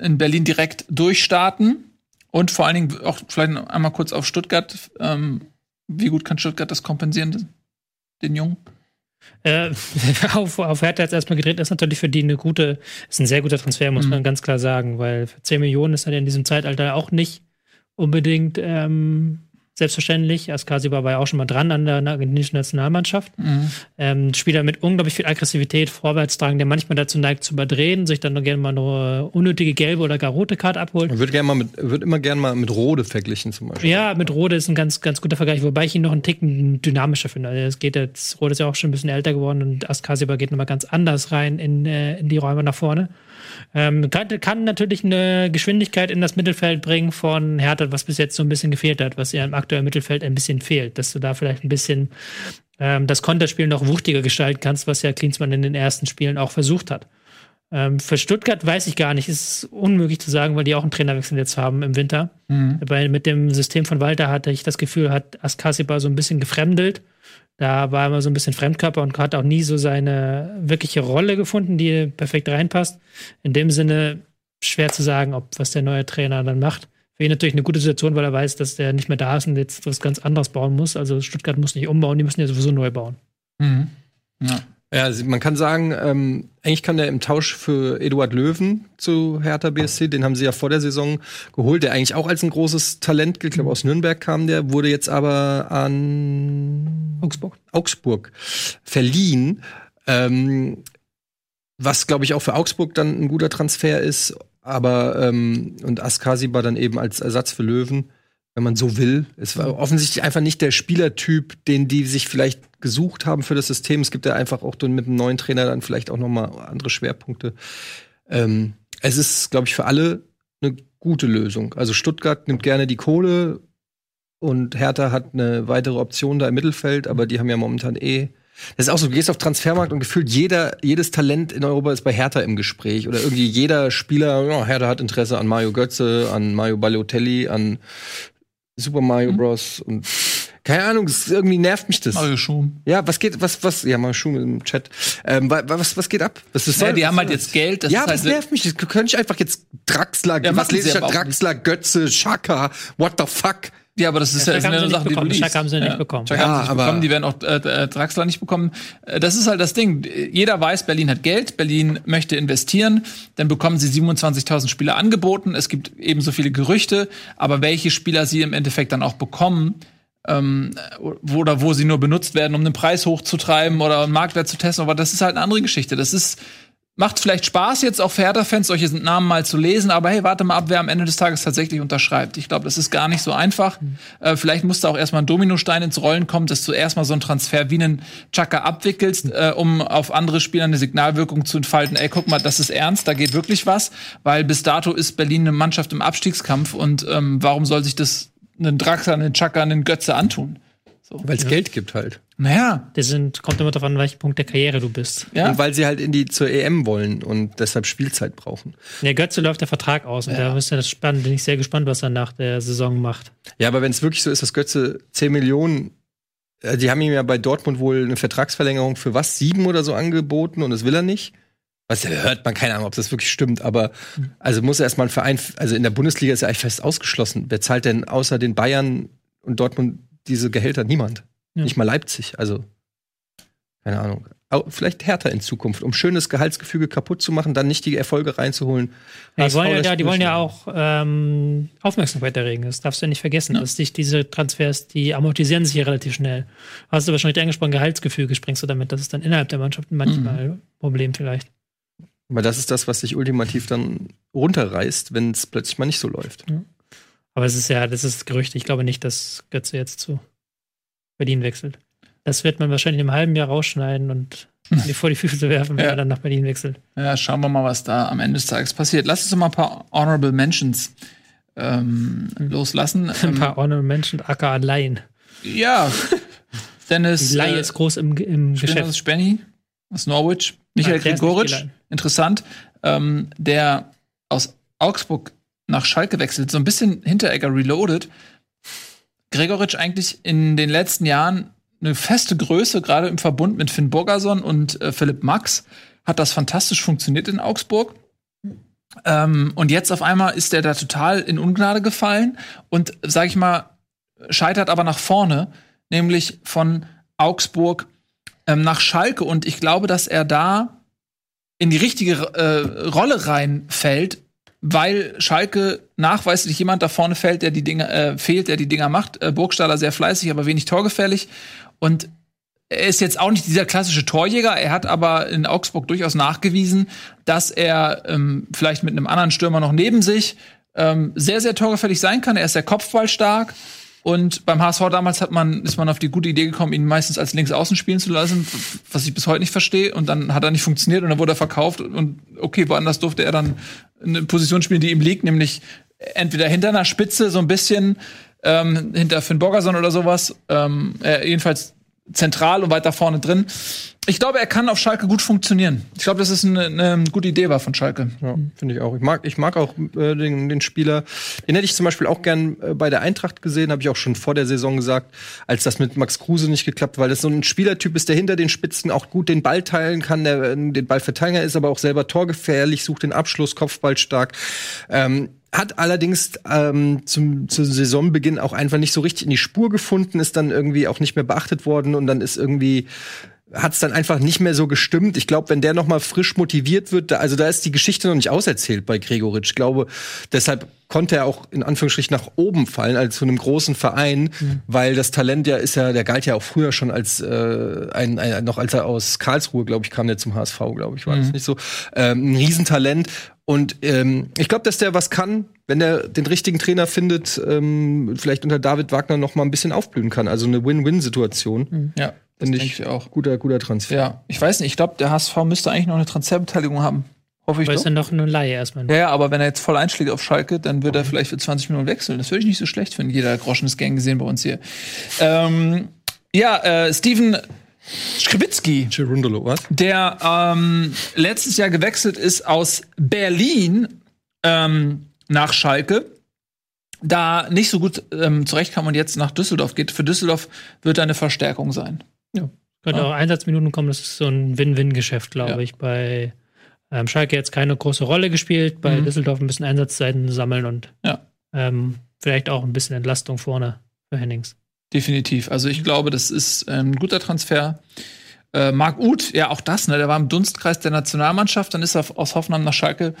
in Berlin direkt durchstarten und vor allen Dingen auch vielleicht einmal kurz auf Stuttgart. Ähm, wie gut kann Stuttgart das kompensieren, den Jungen? Äh, auf, auf Hertha jetzt erstmal gedreht, ist natürlich für die eine gute, ist ein sehr guter Transfer, muss Mhm. man ganz klar sagen, weil für 10 Millionen ist er in diesem Zeitalter auch nicht unbedingt ähm, selbstverständlich. Askasiba war ja auch schon mal dran an der argentinischen Nationalmannschaft. Ähm, Spieler mit unglaublich viel Aggressivität, Vorwärtsdrang, der manchmal dazu neigt zu überdrehen, sich dann noch gerne mal eine unnötige gelbe oder gar rote Karte abholt. Man würde gerne mal mit, wird immer gerne mal mit Rode verglichen zum Beispiel. Ja, mit Rode ist ein ganz, ganz guter Vergleich, wobei ich ihn noch einen Ticken dynamischer finde. Also es geht jetzt, Rode ist ja auch schon ein bisschen älter geworden und Askasiba geht nochmal ganz anders rein in, äh, in die Räume nach vorne. Ähm, kann, kann natürlich eine Geschwindigkeit in das Mittelfeld bringen von Hertha, was bis jetzt so ein bisschen gefehlt hat, was ja im aktuellen Mittelfeld ein bisschen fehlt, dass du da vielleicht ein bisschen ähm, das Konterspiel noch wuchtiger gestalten kannst, was ja Klinsmann in den ersten Spielen auch versucht hat. Ähm, für Stuttgart weiß ich gar nicht, ist unmöglich zu sagen, weil die auch einen Trainerwechsel jetzt haben im Winter. Weil mit dem System von Walter hatte ich das Gefühl, hat Askasiba so ein bisschen gefremdelt. Da war er immer so ein bisschen Fremdkörper und hat auch nie so seine wirkliche Rolle gefunden, die perfekt reinpasst. In dem Sinne schwer zu sagen, ob was der neue Trainer dann macht. Für ihn natürlich eine gute Situation, weil er weiß, dass der nicht mehr da ist und jetzt was ganz anderes bauen muss. Also Stuttgart muss nicht umbauen, die müssen ja sowieso neu bauen. Mhm. Ja. Ja, also man kann sagen, ähm, eigentlich kann der im Tausch für Eduard Löwen zu Hertha BSC, den haben sie ja vor der Saison geholt, der eigentlich auch als ein großes Talent gilt, ich glaube aus Nürnberg kam der, wurde jetzt aber an Augsburg, Augsburg verliehen. Ähm, was, glaube ich, auch für Augsburg dann ein guter Transfer ist, aber ähm, und Askasi war dann eben als Ersatz für Löwen wenn man so will. Es war offensichtlich einfach nicht der Spielertyp, den die sich vielleicht gesucht haben für das System. Es gibt ja einfach auch mit einem neuen Trainer dann vielleicht auch noch mal andere Schwerpunkte. Ähm, es ist, glaube ich, für alle eine gute Lösung. Also Stuttgart nimmt gerne die Kohle und Hertha hat eine weitere Option da im Mittelfeld, aber die haben ja momentan eh das ist auch so, du gehst auf Transfermarkt und gefühlt jeder, jedes Talent in Europa ist bei Hertha im Gespräch. Oder irgendwie jeder Spieler, ja, Hertha hat Interesse an Mario Götze, an Mario Balotelli, an Super Mario mhm. Bros. und keine Ahnung, es irgendwie nervt mich das. Mario Schum. Ja, was geht, was, was, ja, Mario Schum im Chat. Ähm, was, was geht ab? Was ist ja, die haben halt jetzt Geld. Das ja, das halt nervt mich. Das könnte ich einfach jetzt Draxler, ja, was lese ich da? Draxler, Götze, Schaka, what the fuck? Ja, aber das ist ja, ja, eine Sache, die du liest. Haben sie ja. nicht bekommen. Chaka ja, haben sie nicht aber bekommen, die werden auch äh, äh, Draxler nicht bekommen. Äh, das ist halt das Ding. Jeder weiß, Berlin hat Geld, Berlin möchte investieren, dann bekommen sie 27.000 Spieler angeboten. Es gibt ebenso viele Gerüchte, aber welche Spieler sie im Endeffekt dann auch bekommen, ähm, wo, oder wo sie nur benutzt werden, um den Preis hochzutreiben oder einen Marktwert zu testen, aber das ist halt eine andere Geschichte. Das ist macht vielleicht Spaß jetzt auch für Hertha-Fans, solche Namen mal zu lesen, aber hey, warte mal ab, wer am Ende des Tages tatsächlich unterschreibt. Ich glaube, das ist gar nicht so einfach. Mhm. Äh, vielleicht muss da auch erstmal ein Dominostein ins Rollen kommen, dass du erstmal so einen Transfer wie einen Chaka abwickelst, mhm. äh, um auf andere Spieler eine Signalwirkung zu entfalten. Ey, guck mal, das ist ernst, da geht wirklich was, weil bis dato ist Berlin eine Mannschaft im Abstiegskampf und ähm, warum soll sich das einen Draxler, einen Chaka, einen Götze antun? So. Weil es ja. Geld gibt halt. Naja. Die sind, kommt immer darauf an, welchen Punkt der Karriere du bist. Ja. Und weil sie halt in die zur EM wollen und deshalb Spielzeit brauchen. Der Götze läuft der Vertrag aus und da ist ja das spannend. Bin ich sehr gespannt, was er nach der Saison macht. Ja, aber wenn es wirklich so ist, dass Götze 10 Millionen äh, die haben ihm ja bei Dortmund wohl eine Vertragsverlängerung für was, sieben oder so angeboten und das will er nicht. Was hört man keine Ahnung, ob das wirklich stimmt, aber also muss er erstmal ein Verein, also in der Bundesliga ist er eigentlich fest ausgeschlossen. Wer zahlt denn außer den Bayern und Dortmund diese Gehälter niemand. Ja. Nicht mal Leipzig. Also, keine Ahnung. Vielleicht härter in Zukunft, um schönes Gehaltsgefüge kaputt zu machen, dann nicht die Erfolge reinzuholen. Ja, die, wollen ja, die wollen ja auch ähm, Aufmerksamkeit erregen. Das darfst du ja nicht vergessen. Ja. Dass dich diese Transfers, die amortisieren sich hier relativ schnell. Hast du wahrscheinlich angesprochen, Gehaltsgefüge springst du damit. Das ist dann innerhalb der Mannschaft manchmal mhm. Problem vielleicht. Aber das ist das, was sich ultimativ dann runterreißt, wenn es plötzlich mal nicht so läuft. Ja. Aber es ist ja, das ist Gerücht. Ich glaube nicht, dass Götze jetzt zu Berlin wechselt. Das wird man wahrscheinlich im halben Jahr rausschneiden und dir vor die Füße werfen, wenn ja. er dann nach Berlin wechselt. Ja, schauen wir mal, was da am Ende des Tages passiert. Lass uns doch mal ein paar Honorable Mentions ähm, loslassen. Ein paar ähm, Honorable Mentions, aka Laien. Ja. Dennis. Die Laie äh, ist groß im, im Geschäft. Aus Spenny, aus Norwich. Michael Gregoritsch, interessant. Ähm, der aus Augsburg nach Schalke wechselt, so ein bisschen Hinteregger reloaded. Gregoritsch eigentlich in den letzten Jahren eine feste Größe, gerade im Verbund mit Finn Burgerson und äh, Philipp Max, hat das fantastisch funktioniert in Augsburg. Ähm, und jetzt auf einmal ist er da total in Ungnade gefallen und, sag ich mal, scheitert aber nach vorne, nämlich von Augsburg ähm, nach Schalke. Und ich glaube, dass er da in die richtige äh, Rolle reinfällt, weil Schalke nachweislich jemand da vorne fällt, der die Dinger äh, fehlt, der die Dinger macht. Äh, Burgstaller sehr fleißig, aber wenig torgefährlich. Und er ist jetzt auch nicht dieser klassische Torjäger. Er hat aber in Augsburg durchaus nachgewiesen, dass er ähm, vielleicht mit einem anderen Stürmer noch neben sich ähm, sehr, sehr torgefällig sein kann. Er ist sehr kopfballstark und beim HSV damals hat man, ist man auf die gute Idee gekommen, ihn meistens als Linksaußen spielen zu lassen, was ich bis heute nicht verstehe. Und dann hat er nicht funktioniert und dann wurde er verkauft. Und okay, woanders durfte er dann eine Position spielen, die ihm liegt, nämlich entweder hinter einer Spitze so ein bisschen ähm, hinter Finn Borgerson oder sowas. Ähm, äh, jedenfalls zentral und weiter vorne drin. Ich glaube, er kann auf Schalke gut funktionieren. Ich glaube, dass es eine, eine gute Idee war von Schalke. Ja, finde ich auch. Ich mag, ich mag auch äh, den, den Spieler. Den hätte ich zum Beispiel auch gern äh, bei der Eintracht gesehen, habe ich auch schon vor der Saison gesagt, als das mit Max Kruse nicht geklappt, weil das so ein Spielertyp ist, der hinter den Spitzen auch gut den Ball teilen kann, der äh, den Ball verteilen ist, aber auch selber torgefährlich, sucht den Abschluss, Kopfball stark. Ähm, hat allerdings ähm, zum, zum Saisonbeginn auch einfach nicht so richtig in die Spur gefunden, ist dann irgendwie auch nicht mehr beachtet worden und dann ist irgendwie hat es dann einfach nicht mehr so gestimmt. Ich glaube, wenn der noch mal frisch motiviert wird, da, also da ist die Geschichte noch nicht auserzählt bei Gregoritsch. Ich glaube, deshalb konnte er auch in Anführungsstrichen nach oben fallen als zu einem großen Verein, mhm. weil das Talent ja ist ja, der galt ja auch früher schon als äh, ein, ein noch als er aus Karlsruhe, glaube ich, kam der zum HSV, glaube ich, war mhm. das nicht so ähm, ein Riesentalent. Und ähm, ich glaube, dass der was kann, wenn er den richtigen Trainer findet, ähm, vielleicht unter David Wagner noch mal ein bisschen aufblühen kann. Also eine Win-Win-Situation. Mhm. Ja. Finde ich, ich auch. Guter, guter Transfer. Ja, ich weiß nicht, ich glaube, der HSV müsste eigentlich noch eine Transferbeteiligung haben. Hoffe ich aber doch. ist dann doch eine Laie erstmal. Ja, ja, aber wenn er jetzt voll einschlägt auf Schalke, dann wird er vielleicht für 20 Minuten wechseln. Das würde ich nicht so schlecht finden. Jeder Groschen ist gern gesehen bei uns hier. Ähm, ja, äh, Steven Skripski, der ähm, letztes Jahr gewechselt ist aus Berlin ähm, nach Schalke, da nicht so gut ähm, zurechtkam und jetzt nach Düsseldorf geht. Für Düsseldorf wird er eine Verstärkung sein. Ja. Könnte ja. auch Einsatzminuten kommen, das ist so ein Win-Win-Geschäft, glaube ja. ich. Bei ähm, Schalke jetzt keine große Rolle gespielt, bei mhm. Düsseldorf ein bisschen Einsatzzeiten sammeln und ja. ähm, vielleicht auch ein bisschen Entlastung vorne für Hennings. Definitiv. Also ich glaube, das ist ähm, ein guter Transfer. Äh, Marc Uth, ja auch das, ne? Der war im Dunstkreis der Nationalmannschaft, dann ist er aus Hoffenheim nach Schalke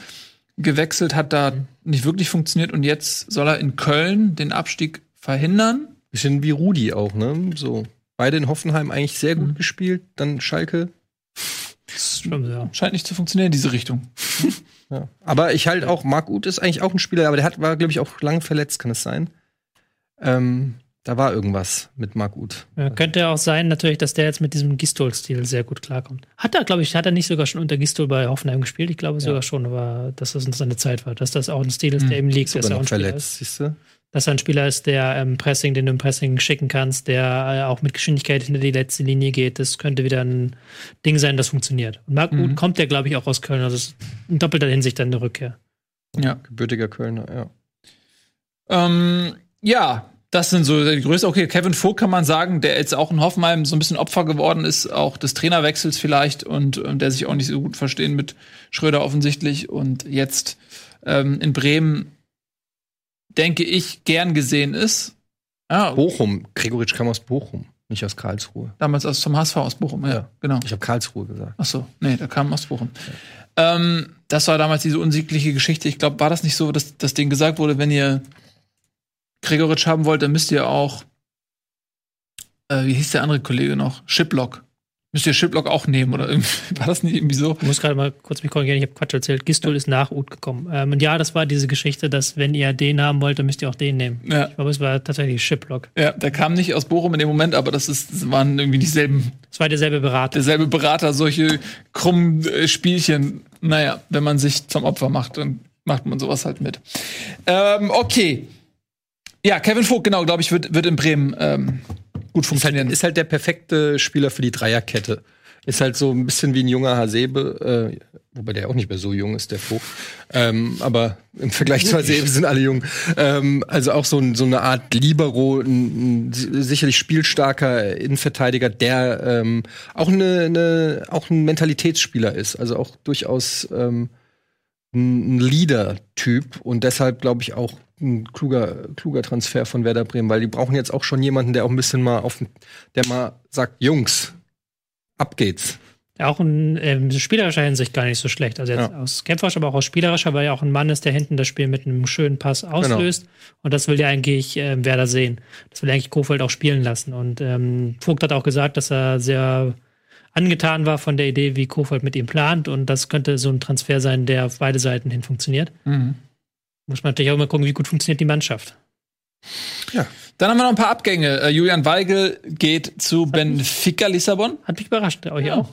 gewechselt, hat da mhm. nicht wirklich funktioniert und jetzt soll er in Köln den Abstieg verhindern. Bisschen wie Rudi auch, ne? So beide in Hoffenheim eigentlich sehr gut mhm. gespielt, dann Schalke. Stimmt, ja. Scheint nicht zu funktionieren in diese Richtung. ja. Aber ich halt auch, Marc Uth ist eigentlich auch ein Spieler, aber der hat, war, glaube ich, auch lange verletzt, kann es sein. Ähm, da war irgendwas mit Marc Uth. Ja, könnte auch sein, natürlich, dass der jetzt mit diesem Gistol-Stil sehr gut klarkommt. Hat er, glaube ich, hat er nicht sogar schon unter Gistol bei Hoffenheim gespielt? Ich glaube ja. sogar schon, aber dass das seine Zeit war. Dass das auch ein Stil ist, der hm. im liegt, dass er auch verletzt, siehst du? Dass er ein Spieler ist, der ähm, Pressing, den du im Pressing schicken kannst, der äh, auch mit Geschwindigkeit hinter die letzte Linie geht. Das könnte wieder ein Ding sein, das funktioniert. Und Marc mhm. Uth kommt ja, glaube ich, auch aus Köln. Also ist in doppelter Hinsicht dann eine Rückkehr. Ja. Gebürtiger Kölner, ja. Ähm, ja, das sind so die Größe. Okay, Kevin Vogt kann man sagen, der jetzt auch in Hoffenheim so ein bisschen Opfer geworden ist, auch des Trainerwechsels vielleicht und, und der sich auch nicht so gut verstehen mit Schröder offensichtlich und jetzt ähm, in Bremen, denke ich, gern gesehen ist. Ja. Bochum, Gregoritsch kam aus Bochum, nicht aus Karlsruhe. Damals aus zum HSV aus Bochum, ja, ja. genau. Ich habe Karlsruhe gesagt. Ach so, nee, der kam aus Bochum. Ja. Ähm, das war damals diese unsiegliche Geschichte. Ich glaube, war das nicht so, dass, dass denen gesagt wurde, wenn ihr Gregoritsch haben wollt, dann müsst ihr auch, äh, wie hieß der andere Kollege noch? Shiplock. Müsst ihr Shiplock auch nehmen oder war das nicht irgendwie so? Ich muss gerade mal kurz mich korrigieren, ich habe Quatsch erzählt. Gistol ja. ist nach Ut gekommen. Ähm, und ja, das war diese Geschichte, dass wenn ihr den haben wollt, dann müsst ihr auch den nehmen. Ja. Ich glaube, es war tatsächlich Shiplock. Ja, der kam nicht aus Bochum in dem Moment, aber das, ist, das waren irgendwie dieselben. Es war derselbe Berater. Derselbe Berater, solche krummen äh, Spielchen. Naja, wenn man sich zum Opfer macht, dann macht man sowas halt mit. Ähm, okay. Ja, Kevin Vogt, genau, glaube ich, wird, wird in Bremen ähm, gut funktionieren. Ist halt, ist halt, der perfekte Spieler für die Dreierkette. Ist halt so ein bisschen wie ein junger Hasebe, äh, wobei der auch nicht mehr so jung ist, der Vogt. Ähm, aber im Vergleich zu Hasebe sind alle jung. Ähm, also auch so, ein, so, eine Art Libero, ein, ein sicherlich spielstarker Innenverteidiger, der ähm, auch, eine, eine, auch ein Mentalitätsspieler ist. Also auch durchaus ähm, ein Leader-Typ und deshalb glaube ich auch ein kluger, kluger Transfer von Werder Bremen, weil die brauchen jetzt auch schon jemanden, der auch ein bisschen mal auf, der mal sagt, Jungs, ab geht's. Auch in ähm, spielerischer Hinsicht gar nicht so schlecht. Also jetzt ja. aus kämpferischer, aber auch aus spielerischer, weil ja auch ein Mann ist, der hinten das Spiel mit einem schönen Pass auslöst. Genau. Und das will ja eigentlich äh, Werder sehen. Das will eigentlich Kofeld auch spielen lassen. Und ähm, Vogt hat auch gesagt, dass er sehr angetan war von der Idee, wie Kofeld mit ihm plant. Und das könnte so ein Transfer sein, der auf beide Seiten hin funktioniert. Mhm. Muss man natürlich auch mal gucken, wie gut funktioniert die Mannschaft. Ja. Dann haben wir noch ein paar Abgänge. Uh, Julian Weigel geht zu Benfica Lissabon. Hat mich überrascht, euch ja. auch.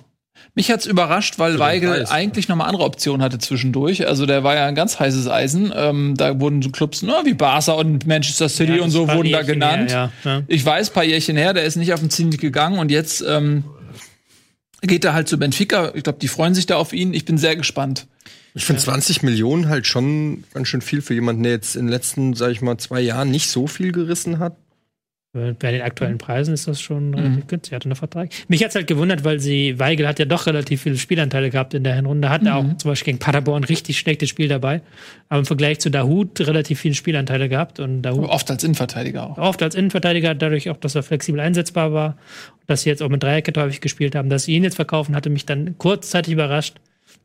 Mich hat's überrascht, weil Für Weigel eigentlich noch mal andere Optionen hatte zwischendurch. Also der war ja ein ganz heißes Eisen. Ähm, da wurden so Clubs na, wie Barca und Manchester City ja, und so wurden da genannt. Her, ja. Ich weiß, paar Jährchen her, der ist nicht auf den Zenit gegangen und jetzt ähm, geht er halt zu Benfica. Ich glaube, die freuen sich da auf ihn. Ich bin sehr gespannt. Ich finde 20 Millionen halt schon ganz schön viel für jemanden, der jetzt in den letzten, sag ich mal, zwei Jahren nicht so viel gerissen hat. Bei den aktuellen Preisen ist das schon relativ günstig. Hat einen Vertrag. Mich hat's halt gewundert, weil sie, Weigel hat ja doch relativ viele Spielanteile gehabt in der Hinrunde. Hatte auch zum Beispiel gegen Paderborn richtig schlechtes Spiel dabei. Aber im Vergleich zu Dahut relativ viele Spielanteile gehabt. Und Dahut Oft als Innenverteidiger auch. oft als Innenverteidiger, dadurch auch, dass er flexibel einsetzbar war. Dass sie jetzt auch mit Dreierkette häufig gespielt haben. Dass sie ihn jetzt verkaufen, hatte mich dann kurzzeitig überrascht.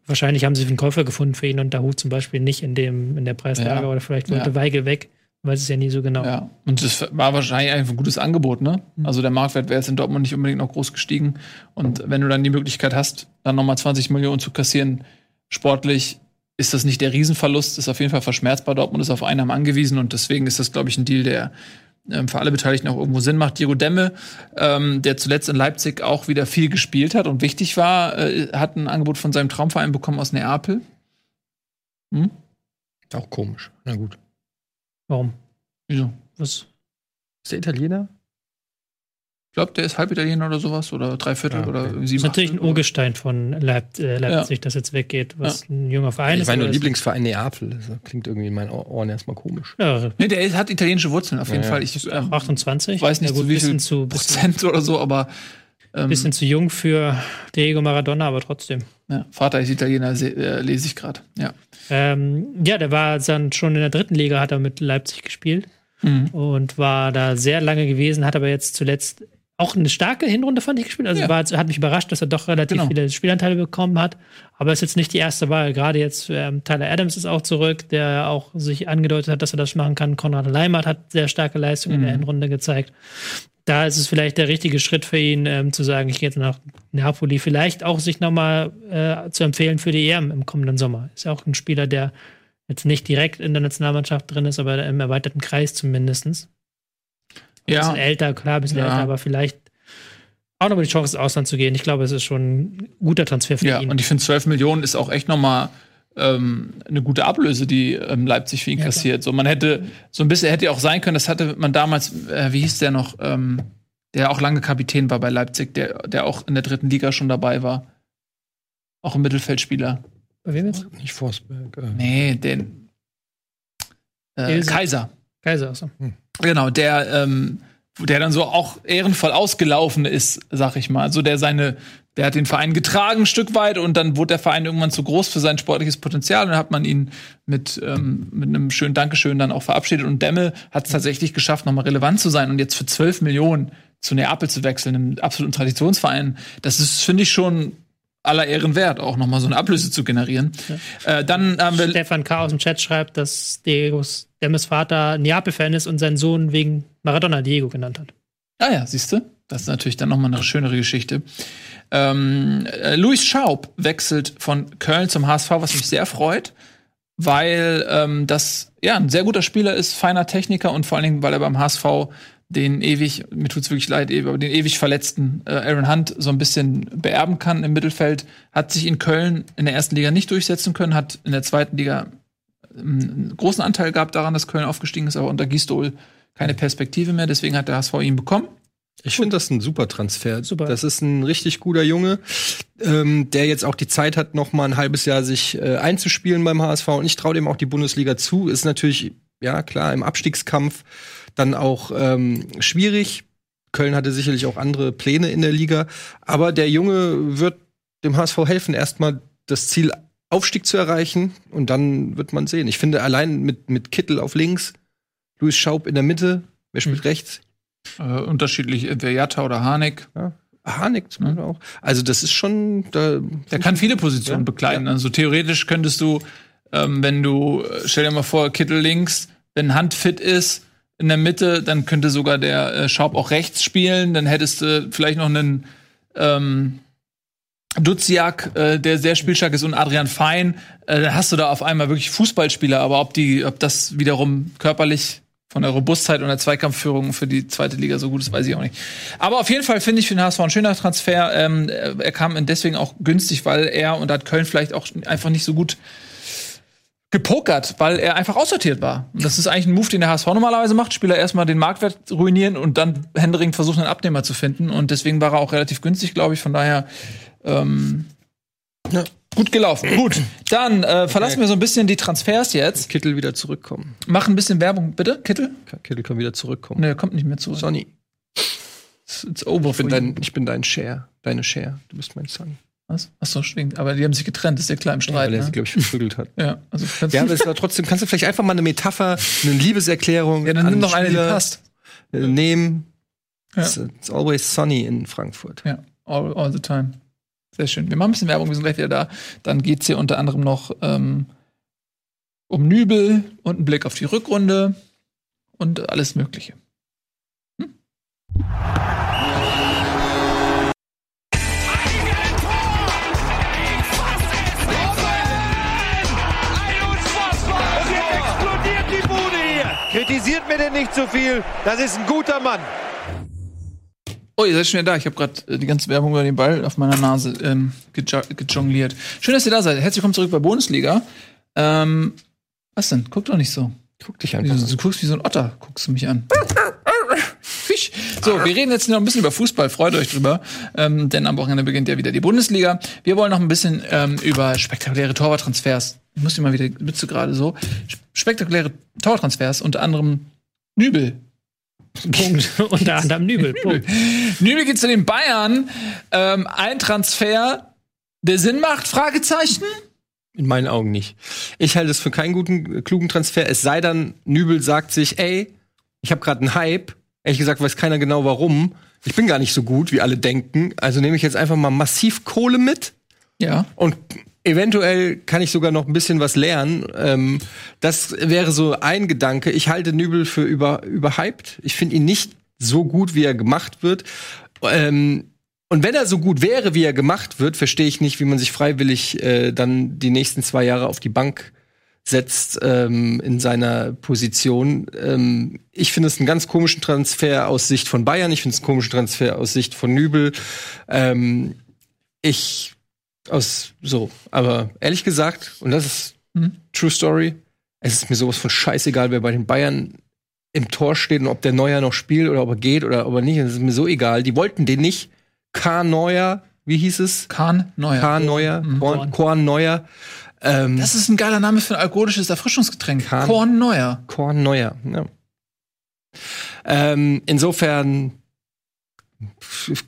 Wahrscheinlich haben sie einen Käufer gefunden für ihn und Dahut zum Beispiel nicht in dem, in der Preislage Ja. oder vielleicht wollte Ja. Weigel weg. Weiß es ja nie so genau. Ja, und das war wahrscheinlich einfach ein gutes Angebot, ne? Also der Marktwert wäre jetzt in Dortmund nicht unbedingt noch groß gestiegen. Und wenn du dann die Möglichkeit hast, dann nochmal 20 Millionen zu kassieren, sportlich ist das nicht der Riesenverlust, ist auf jeden Fall verschmerzbar. Dortmund ist auf Einnahmen angewiesen und deswegen ist das, glaube ich, ein Deal, der ähm, für alle Beteiligten auch irgendwo Sinn macht. Diego Demme, ähm, der zuletzt in Leipzig auch wieder viel gespielt hat und wichtig war, äh, hat ein Angebot von seinem Traumverein bekommen aus Neapel. Auch komisch. Na gut. Warum? Wieso? Was? Ist der Italiener? Ich glaube, der ist Halbitaliener oder sowas oder Dreiviertel Ja, okay. oder Das sieben. ist natürlich ein. Urgestein von Leip äh, Leipzig, das jetzt weggeht, was ein junger Verein Ich ist. meine, nur das- Lieblingsverein Neapel. Das klingt irgendwie in meinen Ohren erstmal komisch. Ja, Nee, der ist- hat italienische Wurzeln auf jeden Ja, ja. Fall. Ich ähm, 28. weiß nicht ja, gut, zu wie viel bisschen zu, Prozent oder so, aber ähm, bisschen zu jung für Diego Maradona, aber trotzdem. ja, Vater ist Italiener, äh, lese ich gerade. Ja. Ähm, ja, der war dann schon in der dritten Liga, hat er mit Leipzig gespielt Mhm. und war da sehr lange gewesen, hat aber jetzt zuletzt auch eine starke Hinrunde, fand ich, gespielt. Also Ja. war, hat mich überrascht, dass er doch relativ Genau. viele Spielanteile bekommen hat. Aber ist jetzt nicht die erste Wahl. Gerade jetzt ähm, Tyler Adams ist auch zurück, der auch sich angedeutet hat, dass er das machen kann. Konrad Leimert hat sehr starke Leistungen in der Mhm. Hinrunde gezeigt. Da ist es vielleicht der richtige Schritt für ihn, ähm, zu sagen, ich gehe jetzt nach Napoli. Vielleicht auch sich nochmal äh, zu empfehlen für die EM im kommenden Sommer. Ist ja auch ein Spieler, der jetzt nicht direkt in der Nationalmannschaft drin ist, aber im erweiterten Kreis zumindest. Ein Ja, bisschen älter, klar, ein bisschen Ja. älter, aber vielleicht auch nochmal die Chance, ins Ausland zu gehen. Ich glaube, es ist schon ein guter Transfer für ja, ihn. und ich finde 12 Millionen ist auch echt noch mal ähm, eine gute Ablöse, die ähm, Leipzig für ihn Ja, kassiert. So, man hätte so ein bisschen hätte ja auch sein können, das hatte man damals, äh, wie hieß der noch, ähm, der auch lange Kapitän war bei Leipzig, der, der auch in der dritten Liga schon dabei war. Auch ein Mittelfeldspieler. Bei wem jetzt? Nicht Forsberg. Äh. Nee, den äh. Kaiser. Kaiser. Also. Genau, der, ähm, der dann so auch ehrenvoll ausgelaufen ist, sag ich mal. Also der seine, der hat den Verein getragen ein Stück weit und dann wurde der Verein irgendwann zu groß für sein sportliches Potenzial und dann hat man ihn mit, ähm, mit einem schönen Dankeschön dann auch verabschiedet und Demme hat es tatsächlich geschafft, nochmal relevant zu sein und jetzt für 12 Millionen zu Neapel zu wechseln, einem absoluten Traditionsverein, das ist, finde ich, schon aller Ehren wert, auch nochmal so eine Ablöse zu generieren. Äh, dann haben wir Stefan K. aus dem Chat schreibt, dass Diegos Demmes Vater Neapel-Fan ist und seinen Sohn wegen Maradona Diego genannt hat. Ah ja, siehst du? Das ist natürlich dann nochmal eine schönere Geschichte. Ähm, äh, Luis Schaub wechselt von Köln zum HSV, was mich sehr freut, weil ähm, das ja ein sehr guter Spieler ist, feiner Techniker und vor allen Dingen, weil er beim HSV den ewig, mir tut's wirklich leid, aber den ewig verletzten äh, Aaron Hunt so ein bisschen beerben kann im Mittelfeld, hat sich in Köln in der ersten Liga nicht durchsetzen können, hat in der zweiten Liga einen großen Anteil gehabt daran, dass Köln aufgestiegen ist, aber unter Gistol keine Perspektive mehr, deswegen hat der HSV ihn bekommen. Ich finde das ein super Transfer. Super. Das ist ein richtig guter Junge, ähm, der jetzt auch die Zeit hat, noch mal ein halbes Jahr sich äh, einzuspielen beim HSV. Und ich traue dem auch die Bundesliga zu. Ist natürlich, ja klar, im Abstiegskampf dann auch ähm, schwierig. Köln hatte sicherlich auch andere Pläne in der Liga. Aber der Junge wird dem HSV helfen, erstmal das Ziel Aufstieg zu erreichen. Und dann wird man sehen. Ich finde, allein mit, mit Kittel auf links, Luis Schaub in der Mitte, wer spielt rechts? Äh, unterschiedlich, entweder Jatta oder Harnik. Harnik zum Beispiel auch. Also das ist schon, da, Der kann viele Positionen Ja, bekleiden. Also theoretisch könntest du, ähm, wenn du, äh, stell dir mal vor, Kittel links, wenn Hand fit ist, in der Mitte, dann könnte sogar der äh, Schaub auch rechts spielen. Dann hättest du vielleicht noch einen ähm, Duziak, äh, der sehr spielstark ist, und Adrian Fein. Äh, dann hast du da auf einmal wirklich Fußballspieler. Aber ob die, ob das wiederum körperlich von der Robustheit und der Zweikampfführung für die zweite Liga so gut ist, weiß ich auch nicht. Aber auf jeden Fall finde ich für den HSV ein schöner Transfer. Ähm, er kam deswegen auch günstig, weil er und hat Köln vielleicht auch einfach nicht so gut gepokert, weil er einfach aussortiert war. Und das ist eigentlich ein Move, den der HSV normalerweise macht. Spieler erstmal den Marktwert ruinieren und dann händeringend versuchen, einen Abnehmer zu finden. Und deswegen war er auch relativ günstig, glaube ich. Von daher, ähm, Ja. Gut gelaufen. Gut. Dann äh, verlassen wir so ein bisschen die Transfers jetzt. Kittel wieder zurückkommen. Machen ein bisschen Werbung, bitte. Kittel? Kittel kann wieder zurückkommen. Nee, er kommt nicht mehr zurück. Sonny. It's, it's over Ich bin, dein, ich bin dein Share. Deine Share. Du bist mein Sonny. Was? Achso, schwingt. Aber die haben sich getrennt, ist ja klar im Ja, Streit. weil er ne? sie, glaube ich, verprügelt hat. Ja, also kannst Ja, aber es war trotzdem, kannst du vielleicht einfach mal eine Metapher, eine Liebeserklärung ja, dann an nimm doch eine, die passt. äh, nehmen. Ja. It's, it's always sunny in Frankfurt. Ja, all, all the time. Sehr schön. Wir machen ein bisschen Werbung, wir sind gleich wieder da. Dann geht's hier unter anderem noch ähm, um Nübel und einen Blick auf die Rückrunde und alles Mögliche. Hier. Kritisiert mir denn nicht zu viel. Das ist ein guter Mann. Oh, ihr seid schon wieder da. Ich habe gerade äh, die ganze Werbung über den Ball auf meiner Nase ähm, gejo gejongliert. Schön, dass ihr da seid. Herzlich willkommen zurück bei Bundesliga. Ähm, was denn? Guck doch nicht so. Guck dich Du, einfach du guckst wie so ein Otter, guckst du mich an. Fisch. So, wir reden jetzt noch ein bisschen über Fußball, freut euch drüber, ähm, denn am Wochenende beginnt ja wieder die Bundesliga. Wir wollen noch ein bisschen ähm, über spektakuläre Torwarttransfers. Ich muss mal wieder, bist du gerade so? Spektakuläre Torwarttransfers, unter anderem Nübel. Punkt. Unter anderem Nübel. Punkt. Nübel geht zu den Bayern. Ähm, ein Transfer, der Sinn macht? Fragezeichen. In meinen Augen nicht. Ich halte es für keinen guten, klugen Transfer. Es sei dann, Nübel sagt sich, ey, ich habe gerade einen Hype. Ehrlich gesagt weiß keiner genau warum. Ich bin gar nicht so gut, wie alle denken. Also nehme ich jetzt einfach mal massiv Kohle mit Ja. und eventuell kann ich sogar noch ein bisschen was lernen. Ähm, das wäre so ein Gedanke. Ich halte Nübel für über, überhyped. Ich finde ihn nicht so gut, wie er gemacht wird. Ähm, und wenn er so gut wäre, wie er gemacht wird, verstehe ich nicht, wie man sich freiwillig äh, dann die nächsten zwei Jahre auf die Bank setzt ähm, in seiner Position. Ähm, ich finde es einen ganz komischen Transfer aus Sicht von Bayern. Ich finde es einen komischen Transfer aus Sicht von Nübel. Ähm, ich aus so, aber ehrlich gesagt, und das ist Mhm. True Story, es ist mir sowas von scheißegal, wer bei den Bayern im Tor steht und ob der Neuer noch spielt oder ob er geht oder ob er nicht. Das ist mir so egal. Die wollten den nicht. K. Neuer, wie hieß es? Kahn Neuer. K. Neuer, Korn, Korn Neuer. Ähm, Das ist ein geiler Name für ein alkoholisches Erfrischungsgetränk. Kahn. Korn Neuer. Korn Neuer. Ja. Ähm, insofern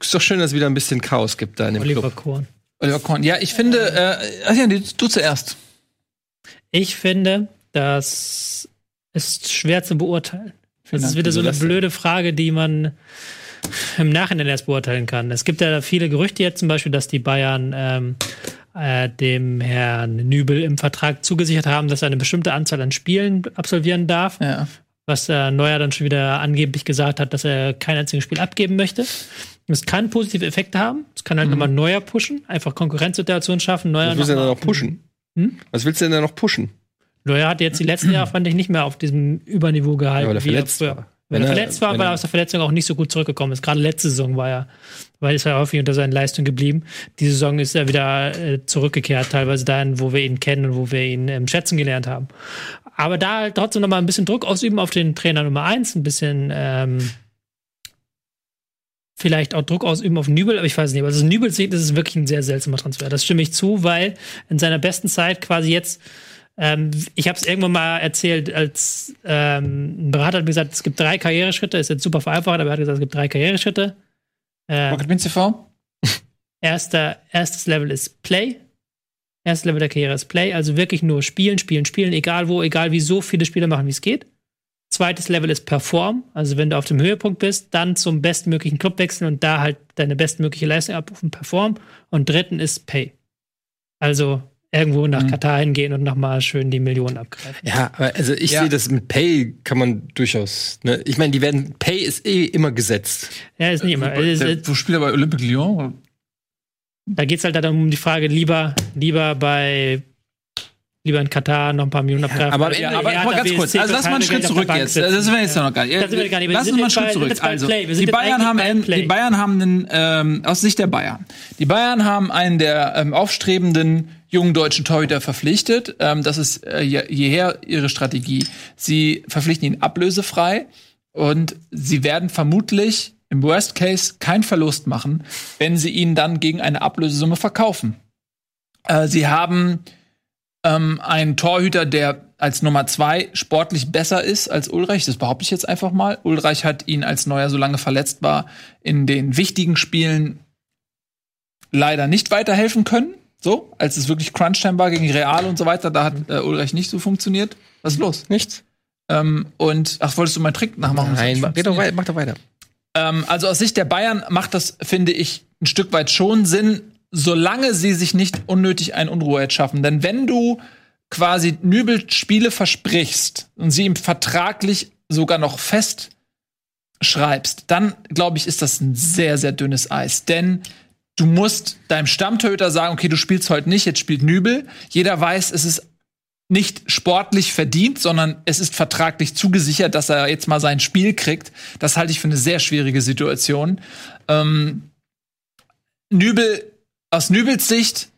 ist doch schön, dass es wieder ein bisschen Chaos gibt da in dem Oliver Club. Kohn. Oliver Korn. Ja, ich finde, äh, ach ja, du, zuerst. Ich finde, das ist schwer zu beurteilen. Das ist wieder so eine blöde Frage, die man im Nachhinein erst beurteilen kann. Es gibt ja viele Gerüchte jetzt zum Beispiel, dass die Bayern ähm, äh, dem Herrn Nübel im Vertrag zugesichert haben, dass er eine bestimmte Anzahl an Spielen absolvieren darf. Ja. was äh, Neuer dann schon wieder angeblich gesagt hat, dass er kein einziges Spiel abgeben möchte. Es kann positive Effekte haben. Es kann halt nochmal Neuer pushen, einfach Konkurrenzsituationen schaffen. Neuer Was willst du denn da noch pushen? Hm? Was willst du denn da noch pushen? Neuer hat jetzt die letzten Jahre, fand ich, nicht mehr auf diesem Überniveau gehalten. Ja, er wie verletzt früher. war. Wenn, Wenn er er- verletzt war, weil er er- aus der Verletzung auch nicht so gut zurückgekommen ist. Gerade letzte Saison war er, weil ist er häufig unter seinen Leistungen geblieben. Diese Saison ist er wieder äh, zurückgekehrt, teilweise dahin, wo wir ihn kennen und wo wir ihn ähm, schätzen gelernt haben. Aber da halt trotzdem nochmal ein bisschen Druck ausüben auf den Trainer Nummer eins, ein bisschen ähm, vielleicht auch Druck ausüben auf Nübel, aber ich weiß nicht. Also aus Nübels Sicht ist wirklich ein sehr seltsamer Transfer. Das stimme ich zu, weil in seiner besten Zeit quasi jetzt ähm, ich habe es irgendwann mal erzählt, als ähm, ein Berater hat mir gesagt, es gibt drei Karriereschritte, ist jetzt super vereinfacht, aber er hat gesagt, es gibt drei Karriereschritte. Ähm, Rocket Beans TV? erster, erstes Level ist Play. Erstes Level der Karriere ist Play, also wirklich nur spielen, spielen, spielen, egal wo, egal wie, so viele Spiele machen, wie es geht. Zweites Level ist Perform, also wenn du auf dem Höhepunkt bist, dann zum bestmöglichen Club wechseln und da halt deine bestmögliche Leistung abrufen, Perform. Und dritten ist Pay. Also irgendwo nach Mhm. Katar hingehen und nochmal schön die Millionen abgreifen. Ja, aber also ich Ja. sehe das mit Pay kann man durchaus. Ne? Ich meine, die werden Pay ist eh immer gesetzt. Ja, ist nicht immer. Wo, Es- der, wo spielt er bei Olympique Lyon? Da geht es halt dann um die Frage, lieber, lieber bei lieber in Katar noch ein paar Millionen abgreifen. aber am Weil Ende- Ja, aber Hertha, ganz kurz. Also lass mal einen Schritt zurück jetzt. Das sind wir jetzt noch gar nicht. Da sind wir gar nicht. Wir Lass uns mal einen Schritt zurück. Also, die Bayern haben einen, die Bayern haben einen, ähm, aus Sicht der Bayern. Die Bayern haben einen der ähm, aufstrebenden jungen deutschen Torhüter verpflichtet. Ähm, das ist äh, je- jeher ihre Strategie. Sie verpflichten ihn ablösefrei und sie werden vermutlich im Worst Case keinen Verlust machen, wenn sie ihn dann gegen eine Ablösesumme verkaufen. Äh, sie haben ähm, einen Torhüter, der als Nummer zwei sportlich besser ist als Ulreich. Das behaupte ich jetzt einfach mal. Ulreich hat ihn, als Neuer so lange verletzt war, in den wichtigen Spielen leider nicht weiterhelfen können. So, als es wirklich Crunch-Time war gegen Real und so weiter, da hat äh, Ulreich nicht so funktioniert. Was ist los? Nichts. Ähm, und ach, wolltest du meinen Trick nachmachen? Nein, mach doch, funktioniert. wei- mach doch weiter. Ähm, also aus Sicht der Bayern macht das, finde ich, ein Stück weit schon Sinn, solange sie sich nicht unnötig einen Unruhe schaffen. Denn wenn du quasi Nübel Spiele versprichst und sie ihm vertraglich sogar noch fest schreibst, dann glaube ich, ist das ein sehr, sehr dünnes Eis. Denn du musst deinem Stammtorhüter sagen, okay, du spielst heute nicht, jetzt spielt Nübel. Jeder weiß, es ist nicht sportlich verdient, sondern es ist vertraglich zugesichert, dass er jetzt mal sein Spiel kriegt. Das halte ich für eine sehr schwierige Situation. Ähm, Nübel, aus Nübels Sicht,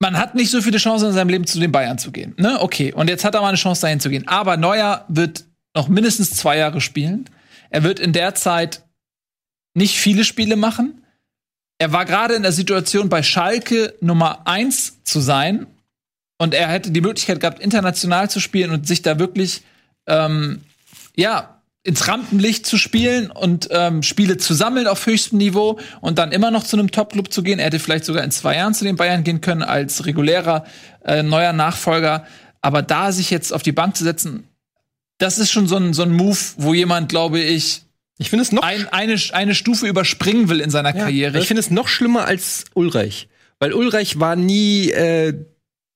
man hat nicht so viele Chancen in seinem Leben zu den Bayern zu gehen. Ne? Okay, und jetzt hat er mal eine Chance dahin zu gehen. Aber Neuer wird noch mindestens zwei Jahre spielen. Er wird in der Zeit nicht viele Spiele machen. Er war gerade in der Situation, bei Schalke Nummer eins zu sein. Und er hätte die Möglichkeit gehabt, international zu spielen und sich da wirklich, ähm, ja, ins Rampenlicht zu spielen und ähm, Spiele zu sammeln auf höchstem Niveau und dann immer noch zu einem Top-Club zu gehen. Er hätte vielleicht sogar in zwei Jahren zu den Bayern gehen können als regulärer äh, neuer Nachfolger. Aber da sich jetzt auf die Bank zu setzen, das ist schon so ein, so ein Move, wo jemand, glaube ich, Ich finde es noch ein, eine, eine Stufe überspringen will in seiner Karriere. Ich finde es noch schlimmer als Ulreich. Weil Ulreich war nie, äh,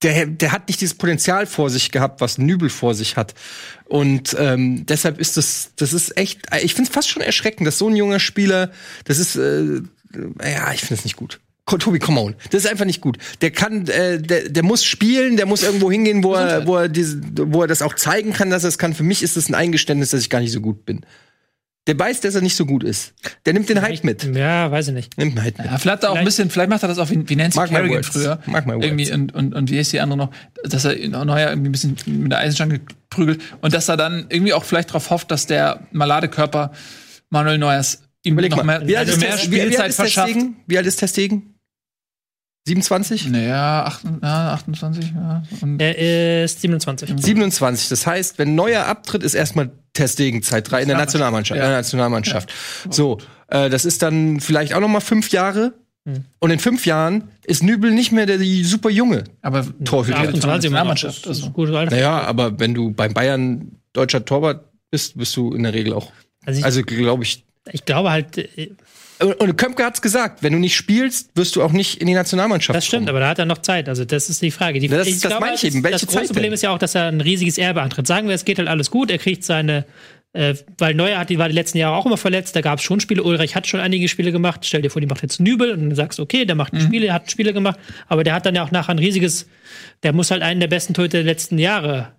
der, der hat nicht dieses Potenzial vor sich gehabt, was Nübel vor sich hat. Und ähm, deshalb ist das, das ist echt, ich finde es fast schon erschreckend, dass so ein junger Spieler, das ist, äh, ja, ich finde es nicht gut. Tobi, come on. Das ist einfach nicht gut. Der kann, äh, der, der muss spielen, der muss irgendwo hingehen, wo er, wo er, diese, wo er das auch zeigen kann, dass er es kann. Für mich ist das ein Eingeständnis, dass ich gar nicht so gut bin. Der weiß, dass er nicht so gut ist. Der nimmt den Hype mit. Ja, weiß ich nicht. Nimmt den Hype mit. Ja, vielleicht auch ein bisschen, vielleicht macht er das auch wie, wie Nancy Mark Kerrigan früher. Mark my words. Irgendwie und, und, und wie ist die andere noch, dass er Neuer irgendwie ein bisschen mit der Eisenstange prügelt und dass er dann irgendwie auch vielleicht darauf hofft, dass der Maladekörper Manuel Neuers ihm Überleg noch mal, mehr, wie alt also ist, mehr Test, wie, wie alt Spielzeit ist verschafft. Testegen? Wie alt ist Testegen? 27? Naja, 8, ja, 28, ja. Und Er ist 27. 27. Das heißt, wenn Neuer abtritt, ist erstmal Testegen-Zeit drei in der Nationalmannschaft. Ja. In der Nationalmannschaft. So, äh, das ist dann vielleicht auch noch mal fünf Jahre. Hm. Und in fünf Jahren ist Nübel nicht mehr der die super junge. aber Torhüter. 28 immer noch. Das Nationalmannschaft. ist Also. gutes Alter. Naja, aber wenn du beim Bayern deutscher Torwart bist, bist du in der Regel auch. Also ich, Also glaube ich. ich glaube halt, äh, Und und Köpke hat's gesagt, wenn du nicht spielst, wirst du auch nicht in die Nationalmannschaft das stimmt, kommen. aber da hat er noch Zeit. Also das ist die Frage. Die, Das- ich das meine ich eben. Welche das große Zeit denn? Problem ist ja auch, dass er ein riesiges Erbe antritt. Sagen wir, es geht halt alles gut. Er kriegt seine, äh, weil Neuer hat, die war die letzten Jahre auch immer verletzt. Da gab es schon Spiele. Ulreich hat schon einige Spiele gemacht. Stell dir vor, die macht jetzt Nübel und dann sagst okay, der Mhm. macht Spiele, er hat Spiele gemacht, aber der hat dann ja auch nachher ein riesiges, der muss halt einen der besten Torhüter der letzten Jahre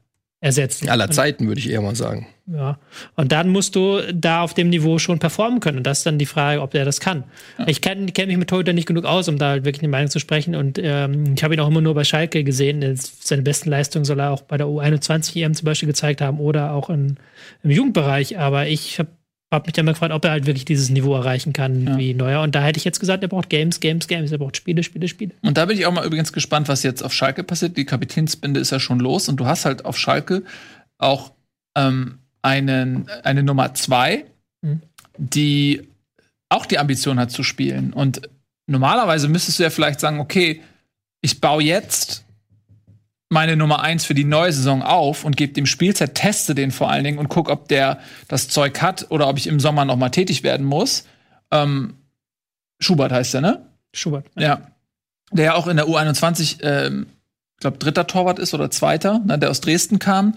ersetzen. Aller Zeiten, würde ich eher mal sagen. Ja. Und dann musst du da auf dem Niveau schon performen können. Und das ist dann die Frage, ob der das kann. Ich kenne kenn mich mit Torhüter nicht genug aus, um da halt wirklich eine Meinung zu sprechen. Und ähm, ich habe ihn auch immer nur bei Schalke gesehen. Seine besten Leistungen soll er auch bei der U21 EM zum Beispiel gezeigt haben oder auch in, im Jugendbereich. Aber ich habe hab mich dann mal gefragt, ob er halt wirklich dieses Niveau erreichen kann wie Neuer. Und da hätte ich jetzt gesagt, er braucht Games, Games, Games. Er braucht Spiele, Spiele, Spiele. Und da bin ich auch mal übrigens gespannt, was jetzt auf Schalke passiert. Die Kapitänsbinde ist ja schon los und du hast halt auf Schalke auch ähm, einen, eine Nummer zwei, Mhm. die auch die Ambition hat zu spielen. Und normalerweise müsstest du ja vielleicht sagen, okay, ich baue jetzt meine Nummer eins für die neue Saison auf und gebe dem Spielzeit, teste den vor allen Dingen und guck, ob der das Zeug hat oder ob ich im Sommer noch mal tätig werden muss. Ähm, Schubert heißt der, ne? Schubert. Ja. Der ja auch in der U21, ähm, ich glaube, dritter Torwart ist oder zweiter, ne, der aus Dresden kam.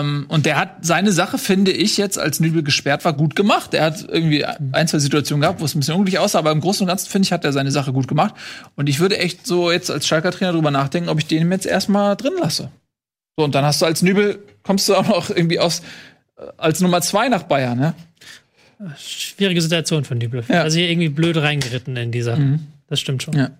Ähm, und der hat seine Sache, finde ich, jetzt, als Nübel gesperrt war, gut gemacht. Er hat irgendwie ein, zwei Situationen gehabt, wo es ein bisschen unglücklich aussah, aber im Großen und Ganzen, finde ich, hat er seine Sache gut gemacht. Und ich würde echt so jetzt als Schalker Trainer drüber nachdenken, ob ich den jetzt erstmal drin lasse. So, und dann hast du als Nübel, kommst du auch noch irgendwie aus, äh, als Nummer zwei nach Bayern, ne? Schwierige Situation von Nübel. Ja. Also hier irgendwie blöd reingeritten in dieser. Das stimmt schon. Ja.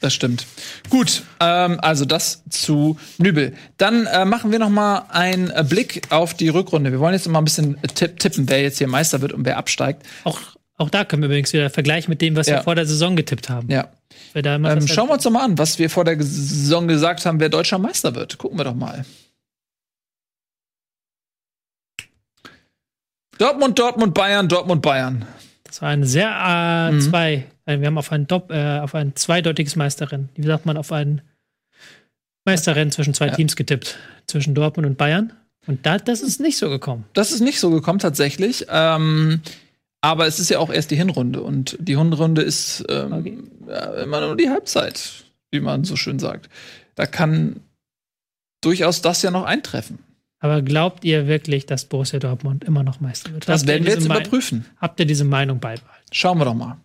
Das stimmt. Gut, ähm, also das zu Nübel. Dann äh, machen wir noch mal einen äh, Blick auf die Rückrunde. Wir wollen jetzt mal ein bisschen äh, tipp tippen, wer jetzt hier Meister wird und wer absteigt. Auch, Auch da können wir übrigens wieder vergleichen mit dem, was Ja. wir vor der Saison getippt haben. Ja. Ähm, schauen wir uns doch mal an, was wir vor der Saison gesagt haben, wer deutscher Meister wird. Gucken wir doch mal. Dortmund, Dortmund, Bayern, Dortmund, Bayern. Das war ein sehr äh, Mhm. zwei. äh, Wir haben auf ein Dopp, äh, auf ein zweideutiges Meisterrennen. Wie sagt man, auf ein Meisterrennen zwischen zwei Ja. Teams getippt. Zwischen Dortmund und Bayern. Und da, das ist nicht so gekommen. Das ist nicht so gekommen tatsächlich. Ähm, aber es ist ja auch erst die Hinrunde und die Hinrunde ist ähm, Okay. ja, immer nur die Halbzeit, wie man so schön sagt. Da kann durchaus das ja noch eintreffen. Aber glaubt ihr wirklich, dass Borussia Dortmund immer noch Meister wird? Das Habt werden wir jetzt überprüfen. Habt ihr diese Meinung beibehalten? Schauen wir doch mal.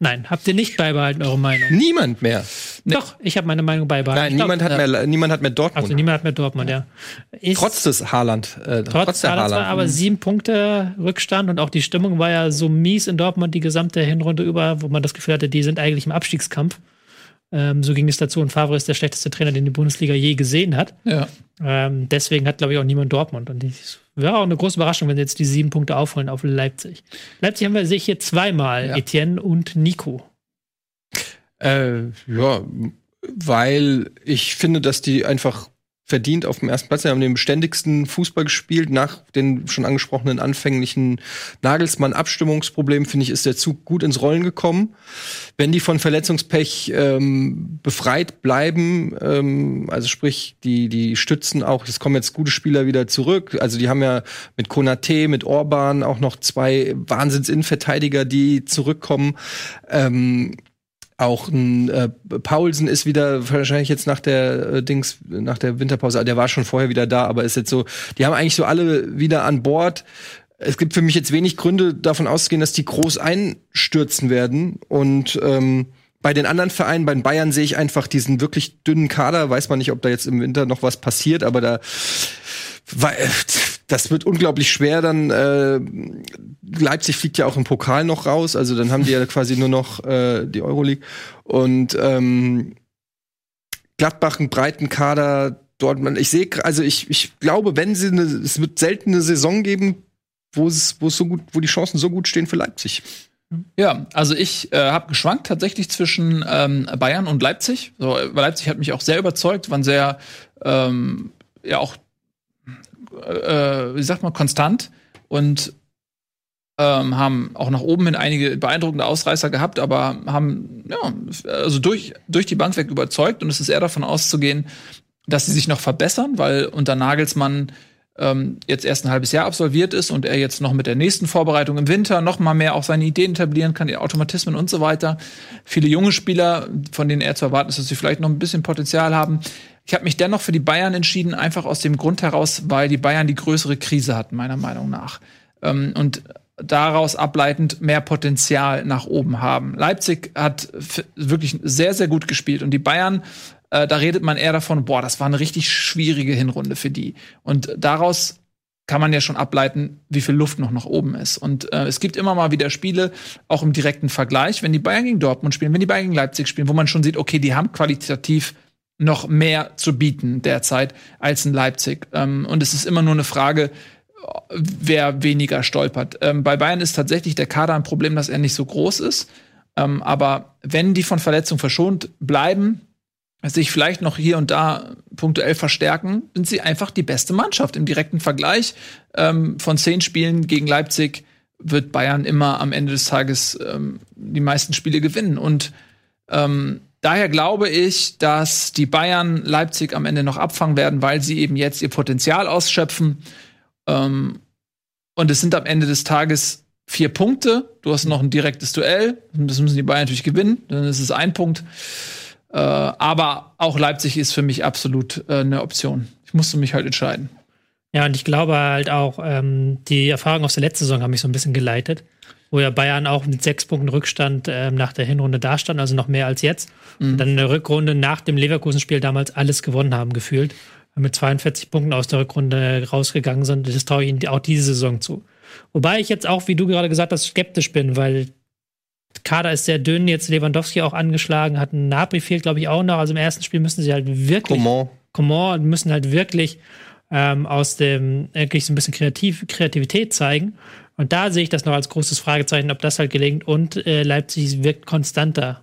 Nein, habt ihr nicht beibehalten, eure Meinung? Niemand mehr. Doch, ich habe meine Meinung beibehalten. Nein, Ich glaub, niemand hat, mehr, niemand hat mehr Dortmund. Also niemand hat mehr Dortmund, ja. Ist, trotz des Haaland. Äh, trotz, trotz der Haaland. Haaland. aber sieben Punkte Rückstand und auch die Stimmung war ja so mies in Dortmund die gesamte Hinrunde über, wo man das Gefühl hatte, die sind eigentlich im Abstiegskampf. Ähm, so ging es dazu und Favre ist der schlechteste Trainer, den die Bundesliga je gesehen hat. Ja. Ähm, deswegen hat, glaube ich, auch niemand Dortmund. Und es wäre auch eine große Überraschung, wenn sie jetzt die sieben Punkte aufholen auf Leipzig. Leipzig haben wir sich hier zweimal, Ja. Etienne und Nico. Äh, ja, weil ich finde, dass die einfach verdient auf dem ersten Platz. Sie haben den beständigsten Fußball gespielt. Nach den schon angesprochenen anfänglichen Nagelsmann-Abstimmungsproblemen, finde ich, ist der Zug gut ins Rollen gekommen. Wenn die von Verletzungspech ähm, befreit bleiben, ähm, also sprich, die, die stützen auch, es kommen jetzt gute Spieler wieder zurück. Also die haben ja mit Konate, mit Orban auch noch zwei Wahnsinns-Innenverteidiger, die zurückkommen. Ähm, auch ein äh, Paulsen ist wieder wahrscheinlich jetzt nach der äh, Dings nach der Winterpause, der war schon vorher wieder da, aber ist jetzt so, die haben eigentlich so alle wieder an Bord. Es gibt für mich jetzt wenig Gründe davon auszugehen, dass die groß einstürzen werden und ähm, bei den anderen Vereinen, bei den Bayern sehe ich einfach diesen wirklich dünnen Kader. Weiß man nicht, ob da jetzt im Winter noch was passiert, aber da weil, das wird unglaublich schwer dann. Äh, Leipzig fliegt ja auch im Pokal noch raus, also dann haben die ja quasi nur noch äh, die Euroleague. Und ähm, Gladbach einen breiten Kader, Dortmund. Ich sehe, also ich, ich glaube, wenn sie eine, es wird selten eine Saison geben, wo es, wo es so gut, wo die Chancen so gut stehen für Leipzig. Ja, also ich äh, habe geschwankt tatsächlich zwischen ähm, Bayern und Leipzig. So, Leipzig hat mich auch sehr überzeugt, waren sehr, ähm, ja auch, äh, wie sagt man, konstant und ähm, haben auch nach oben hin einige beeindruckende Ausreißer gehabt, aber haben ja also durch durch die Bank weg überzeugt und es ist eher davon auszugehen, dass sie sich noch verbessern, weil unter Nagelsmann ähm, jetzt erst ein halbes Jahr absolviert ist und er jetzt noch mit der nächsten Vorbereitung im Winter noch mal mehr auch seine Ideen etablieren kann, die Automatismen und so weiter. Viele junge Spieler, von denen er zu erwarten ist, dass sie vielleicht noch ein bisschen Potenzial haben. Ich habe mich dennoch für die Bayern entschieden, einfach aus dem Grund heraus, weil die Bayern die größere Krise hatten, meiner Meinung nach. Ähm, und daraus ableitend mehr Potenzial nach oben haben. Leipzig hat wirklich sehr, sehr gut gespielt und die Bayern äh, da redet man eher davon, boah, das war eine richtig schwierige Hinrunde für die. Und daraus kann man ja schon ableiten, wie viel Luft noch nach oben ist. Und äh, es gibt immer mal wieder Spiele, auch im direkten Vergleich, wenn die Bayern gegen Dortmund spielen, wenn die Bayern gegen Leipzig spielen, wo man schon sieht, okay, die haben qualitativ noch mehr zu bieten derzeit als in Leipzig. Ähm, und es ist immer nur eine Frage, wer weniger stolpert. Ähm, bei Bayern ist tatsächlich der Kader ein Problem, dass er nicht so groß ist. Ähm, aber wenn die von Verletzung verschont bleiben, sich vielleicht noch hier und da punktuell verstärken, sind sie einfach die beste Mannschaft. Im direkten Vergleich ähm, von zehn Spielen gegen Leipzig wird Bayern immer am Ende des Tages ähm, die meisten Spiele gewinnen. Und ähm, daher glaube ich, dass die Bayern Leipzig am Ende noch abfangen werden, weil sie eben jetzt ihr Potenzial ausschöpfen. Ähm, und es sind am Ende des Tages vier Punkte. Du hast noch ein direktes Duell. Das müssen die Bayern natürlich gewinnen. Dann ist es ein Punkt. Äh, aber auch Leipzig ist für mich absolut äh, eine Option. Ich musste mich halt entscheiden. Ja, und ich glaube halt auch, ähm, die Erfahrungen aus der letzten Saison haben mich so ein bisschen geleitet, wo ja Bayern auch mit sechs Punkten Rückstand ähm, nach der Hinrunde dastand, also noch mehr als jetzt. Und dann in der Rückrunde nach dem Leverkusen-Spiel damals alles gewonnen haben, gefühlt. Mit 42 Punkten aus der Rückrunde rausgegangen sind. Das traue ich ihnen auch diese Saison zu. Wobei ich jetzt auch, wie du gerade gesagt hast, skeptisch bin, weil Kader ist sehr dünn, jetzt Lewandowski auch angeschlagen, hat ein Napri fehlt, glaube ich, auch noch. Also im ersten Spiel müssen sie halt wirklich Comment? Coman müssen halt wirklich ähm, aus dem wirklich so ein bisschen Kreativ Kreativität zeigen. Und da sehe ich das noch als großes Fragezeichen, ob das halt gelingt. Und äh, Leipzig wirkt konstanter.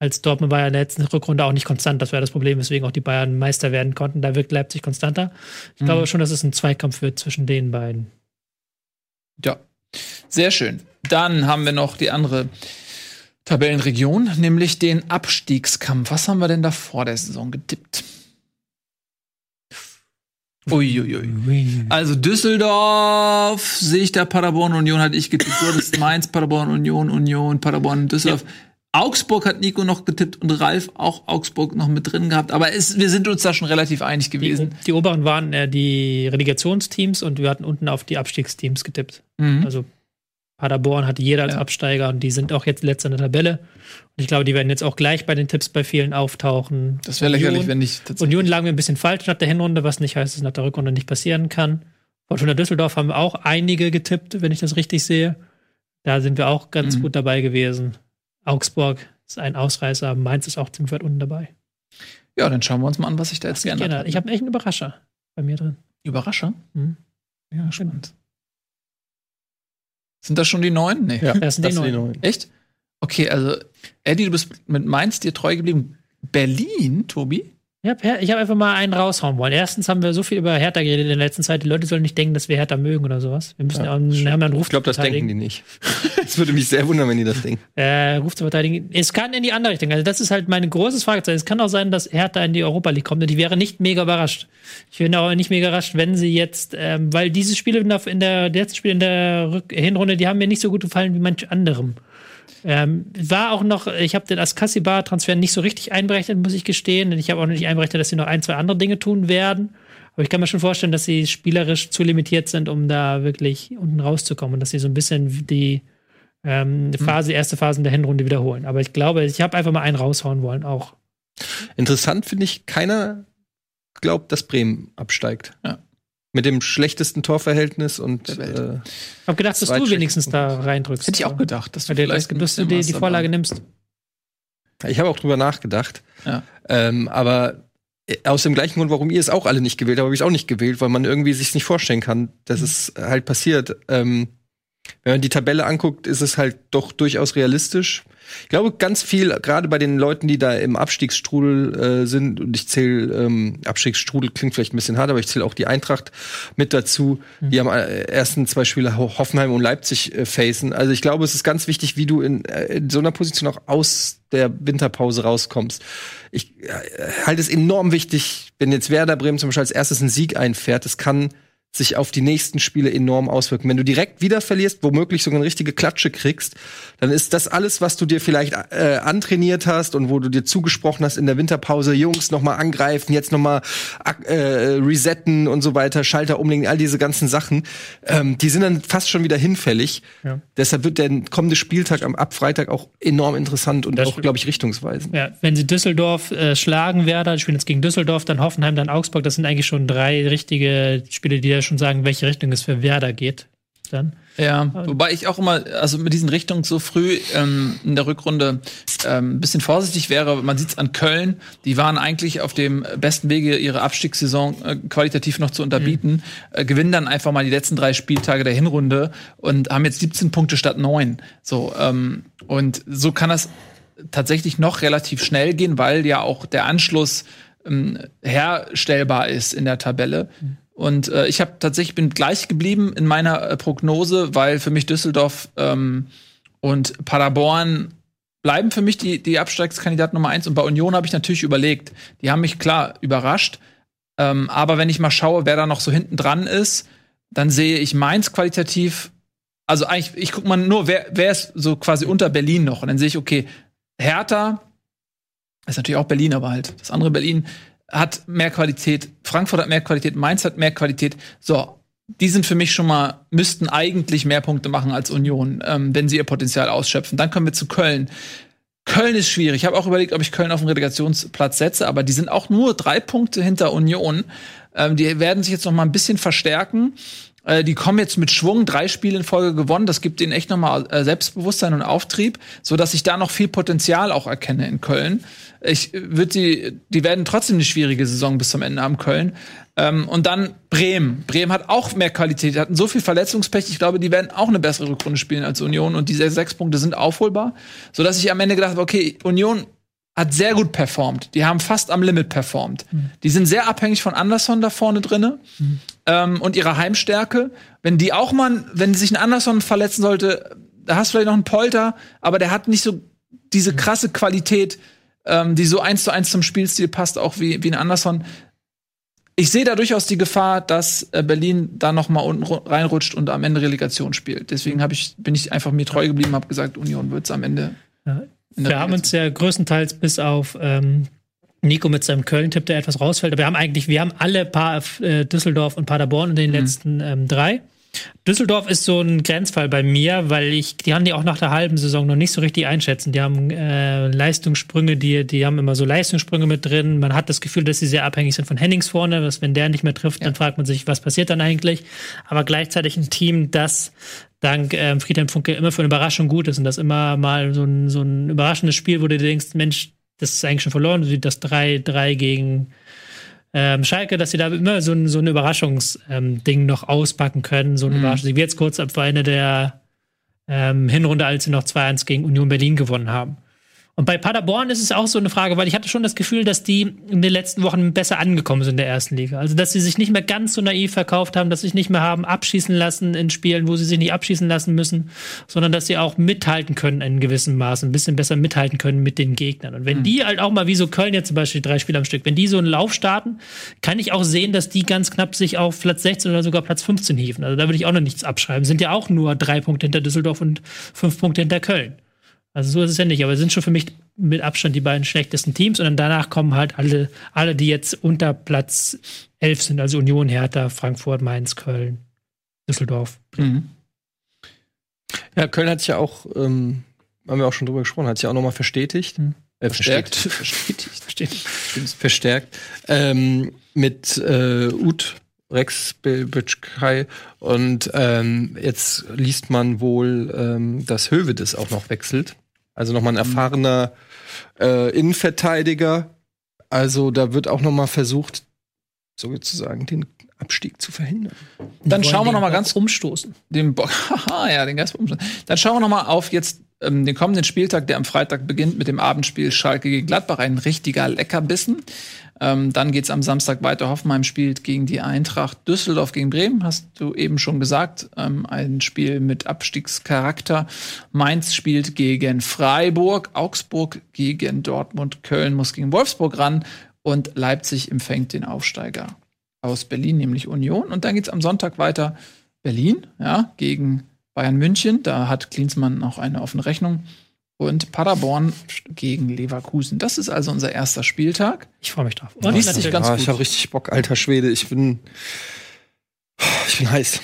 Als Dortmund war ja in der letzten Rückrunde auch nicht konstant. Das war das Problem, weswegen auch die Bayern Meister werden konnten. Da wirkt Leipzig konstanter. Ich mhm. glaube schon, dass es ein Zweikampf wird zwischen den beiden. Ja, sehr schön. Dann haben wir noch die andere Tabellenregion, nämlich den Abstiegskampf. Was haben wir denn da vor der Saison getippt? Uiuiui. Also Düsseldorf sehe ich da Paderborn Union hatte ich getippt. Du hattest Mainz, Paderborn Union, Union, Paderborn, Düsseldorf. Ja. Augsburg hat Nico noch getippt und Ralf auch Augsburg noch mit drin gehabt. Aber es, wir sind uns da schon relativ einig gewesen. Die, die oberen waren äh, die Relegationsteams und wir hatten unten auf die Abstiegsteams getippt. Mhm. Also Paderborn hatte jeder als ja. Absteiger und die sind auch jetzt letzter in der Tabelle. Und ich glaube, die werden jetzt auch gleich bei den Tipps bei vielen auftauchen. Das wäre lächerlich, wenn nicht. Union lagen wir ein bisschen falsch nach der Hinrunde, was nicht heißt, dass es nach der Rückrunde nicht passieren kann. Fortuna Düsseldorf haben wir auch einige getippt, wenn ich das richtig sehe. Da sind wir auch ganz mhm. gut dabei gewesen. Augsburg ist ein Ausreißer, Mainz ist auch ziemlich weit unten dabei. Ja, dann schauen wir uns mal an, was sich da jetzt geändert hat. Ich habe echt einen Überrascher bei mir drin. Überrascher? Mhm. Ja, spannend. Sind das schon die neun? Nee. Ja, das sind das die, neun. die neun. Echt? Okay, also Eddie, du bist mit Mainz dir treu geblieben. Berlin, Tobi? Ich habe hab einfach mal einen raushauen wollen. Erstens haben wir so viel über Hertha geredet in der letzten Zeit. Die Leute sollen nicht denken, dass wir Hertha mögen oder sowas. Wir müssen ja, einen, haben einen Ruf Ich glaube, das denken die nicht. Es würde mich sehr wundern, wenn die das denken. Äh, Ruf zu verteidigen. Es kann in die andere Richtung. Also das ist halt mein großes Fragezeichen. Es kann auch sein, dass Hertha in die Europa League kommt. Und ich wäre nicht mega überrascht. Ich wäre auch nicht mega überrascht, wenn sie jetzt, ähm, weil diese Spiele in der, in der letzten Spiele in der Rück Hinrunde, die haben mir nicht so gut gefallen wie manch anderem. Ähm, war auch noch, ich habe den Askasibar-Transfer nicht so richtig einberechnet, muss ich gestehen. Denn ich habe auch nicht einberechnet, dass sie noch ein, zwei andere Dinge tun werden. Aber ich kann mir schon vorstellen, dass sie spielerisch zu limitiert sind, um da wirklich unten rauszukommen. Und dass sie so ein bisschen die ähm, Phase, erste Phasen der Hinrunde wiederholen. Aber ich glaube, ich habe einfach mal einen raushauen wollen auch. Interessant finde ich, keiner glaubt, dass Bremen absteigt. Ja. Mit dem schlechtesten Torverhältnis und. Äh, ich hab gedacht, dass du wenigstens da reindrückst. Hätte ich auch gedacht, dass du, vielleicht dass du die, die Vorlage nimmst. Ich habe auch drüber nachgedacht. Ja. Ähm, aber äh, aus dem gleichen Grund, warum ihr es auch alle nicht gewählt habt, habe ich es auch nicht gewählt, weil man irgendwie sich nicht vorstellen kann, dass mhm. es halt passiert. Ähm, wenn man die Tabelle anguckt, ist es halt doch durchaus realistisch. Ich glaube, ganz viel, gerade bei den Leuten, die da im Abstiegsstrudel äh, sind, und ich zähle, ähm, Abstiegsstrudel klingt vielleicht ein bisschen hart, aber ich zähle auch die Eintracht mit dazu, mhm. die am äh, ersten zwei Spiele Hoffenheim und Leipzig äh, facen. Also ich glaube, es ist ganz wichtig, wie du in, äh, in so einer Position auch aus der Winterpause rauskommst. Ich äh, halte es enorm wichtig, wenn jetzt Werder Bremen zum Beispiel als erstes einen Sieg einfährt. Es kann sich auf die nächsten Spiele enorm auswirken. Wenn du direkt wieder verlierst, womöglich sogar eine richtige Klatsche kriegst, dann ist das alles, was du dir vielleicht äh, antrainiert hast und wo du dir zugesprochen hast in der Winterpause, Jungs, noch mal angreifen, jetzt noch mal äh, resetten und so weiter, Schalter umlegen, all diese ganzen Sachen, ähm, die sind dann fast schon wieder hinfällig. Ja. Deshalb wird der kommende Spieltag am ab Freitag auch enorm interessant und das auch, glaube ich, richtungsweisend. Ja, wenn sie Düsseldorf äh, schlagen werden, spielen jetzt gegen Düsseldorf, dann Hoffenheim, dann Augsburg, das sind eigentlich schon drei richtige Spiele, die schon sagen, welche Richtung es für Werder geht. Dann. Ja, wobei ich auch immer, also mit diesen Richtungen so früh ähm, in der Rückrunde ähm, ein bisschen vorsichtig wäre. Man sieht es an Köln, die waren eigentlich auf dem besten Wege, ihre Abstiegssaison äh, qualitativ noch zu unterbieten, mhm. äh, gewinnen dann einfach mal die letzten drei Spieltage der Hinrunde und haben jetzt 17 Punkte statt 9. So, ähm, und so kann das tatsächlich noch relativ schnell gehen, weil ja auch der Anschluss ähm, herstellbar ist in der Tabelle. Mhm. Und äh, ich habe tatsächlich bin gleich geblieben in meiner äh, Prognose, weil für mich Düsseldorf ähm, und Paderborn bleiben für mich die, die Abstiegskandidat Nummer eins. Und bei Union habe ich natürlich überlegt. Die haben mich klar überrascht. Ähm, aber wenn ich mal schaue, wer da noch so hinten dran ist, dann sehe ich Mainz qualitativ. Also eigentlich, ich gucke mal nur, wer, wer ist so quasi unter Berlin noch. Und dann sehe ich, okay, Hertha ist natürlich auch Berlin, aber halt das andere Berlin hat mehr Qualität, Frankfurt hat mehr Qualität, Mainz hat mehr Qualität. So, die sind für mich schon mal, müssten eigentlich mehr Punkte machen als Union, ähm, wenn sie ihr Potenzial ausschöpfen. Dann kommen wir zu Köln. Köln ist schwierig. Ich habe auch überlegt, ob ich Köln auf den Relegationsplatz setze, aber die sind auch nur drei Punkte hinter Union. Ähm, die werden sich jetzt noch mal ein bisschen verstärken. Äh, die kommen jetzt mit Schwung, drei Spiele in Folge gewonnen. Das gibt ihnen echt nochmal äh, Selbstbewusstsein und Auftrieb, so dass ich da noch viel Potenzial auch erkenne in Köln. Ich würde die, die werden trotzdem eine schwierige Saison bis zum Ende haben Köln. Ähm, und dann Bremen. Bremen hat auch mehr Qualität, die hatten so viel Verletzungspech. Ich glaube, die werden auch eine bessere Rückrunde spielen als Union und diese sechs Punkte sind aufholbar, so dass ich am Ende gedacht habe, okay, Union hat sehr gut performt. Die haben fast am Limit performt. Mhm. Die sind sehr abhängig von Anderson da vorne drinne mhm. ähm, und ihrer Heimstärke. Wenn die auch mal, wenn sich ein Anderson verletzen sollte, da hast du vielleicht noch einen Polter, aber der hat nicht so diese krasse Qualität, ähm, die so eins zu eins zum Spielstil passt, auch wie, wie ein Anderson. Ich sehe da durchaus die Gefahr, dass äh, Berlin da noch mal unten reinrutscht und am Ende Relegation spielt. Deswegen ich, bin ich einfach mir treu geblieben, habe gesagt, Union wird's am Ende. Ja. Wir haben uns ja größtenteils bis auf ähm, Nico mit seinem Köln-Tipp, der etwas rausfällt. Aber wir haben eigentlich, wir haben alle paar äh, Düsseldorf und Paderborn in den mhm. letzten ähm, drei. Düsseldorf ist so ein Grenzfall bei mir, weil ich, die haben die auch nach der halben Saison noch nicht so richtig einschätzen. Die haben äh, Leistungssprünge, die, die haben immer so Leistungssprünge mit drin. Man hat das Gefühl, dass sie sehr abhängig sind von Hennings vorne, dass wenn der nicht mehr trifft, ja. dann fragt man sich, was passiert dann eigentlich. Aber gleichzeitig ein Team, das dank ähm, Friedhelm Funke immer für eine Überraschung gut ist und das immer mal so ein, so ein überraschendes Spiel, wo du denkst, Mensch, das ist eigentlich schon verloren, das 3-3 gegen ähm, Schalke, dass sie da immer so ein, so ein Überraschungsding ähm, noch auspacken können. So ein mhm. Überraschung. Wie jetzt kurz ab Ende der ähm, Hinrunde, als sie noch 2-1 gegen Union Berlin gewonnen haben. Und bei Paderborn ist es auch so eine Frage, weil ich hatte schon das Gefühl, dass die in den letzten Wochen besser angekommen sind in der ersten Liga. Also, dass sie sich nicht mehr ganz so naiv verkauft haben, dass sie sich nicht mehr haben abschießen lassen in Spielen, wo sie sich nicht abschießen lassen müssen, sondern dass sie auch mithalten können in gewissem Maß, ein bisschen besser mithalten können mit den Gegnern. Und wenn mhm. die halt auch mal, wie so Köln jetzt zum Beispiel, drei Spiele am Stück, wenn die so einen Lauf starten, kann ich auch sehen, dass die ganz knapp sich auf Platz 16 oder sogar Platz 15 hieven. Also da würde ich auch noch nichts abschreiben. Sind ja auch nur drei Punkte hinter Düsseldorf und fünf Punkte hinter Köln. Also so ist es ja nicht, aber es sind schon für mich mit Abstand die beiden schlechtesten Teams und dann danach kommen halt alle, alle, die jetzt unter Platz 11 sind, also Union, Hertha, Frankfurt, Mainz, Köln, Düsseldorf. Mhm. Ja, Köln hat sich ja auch, ähm, haben wir auch schon drüber gesprochen, hat sich auch nochmal verstetigt. Mhm. Äh, verstärkt. Verstetigt. Verstetigt. Verstärkt. Ähm, mit äh, Ut Rex Bilbitschkai. Und ähm, jetzt liest man wohl, ähm, dass Hövedes auch noch wechselt. Also nochmal ein erfahrener äh, Innenverteidiger. Also da wird auch nochmal versucht, sozusagen den Abstieg zu verhindern. Dann schauen wir noch mal ganz umstoßen. Den Bock, haha, ja, den Geist umstoßen. Dann schauen wir noch mal auf jetzt ähm, den kommenden Spieltag, der am Freitag beginnt mit dem Abendspiel Schalke gegen Gladbach, ein richtiger Leckerbissen. Ähm, dann geht's am Samstag weiter. Hoffenheim spielt gegen die Eintracht. Düsseldorf gegen Bremen, hast du eben schon gesagt. Ähm, ein Spiel mit Abstiegscharakter. Mainz spielt gegen Freiburg. Augsburg gegen Dortmund. Köln muss gegen Wolfsburg ran. Und Leipzig empfängt den Aufsteiger aus Berlin, nämlich Union. Und dann geht's am Sonntag weiter. Berlin, ja, gegen Bayern München. Da hat Klinsmann noch eine offene Rechnung und Paderborn gegen Leverkusen. Das ist also unser erster Spieltag. Ich freue mich drauf. Und sich ganz gut. Ich habe richtig Bock, alter Schwede. Ich bin, ich bin heiß.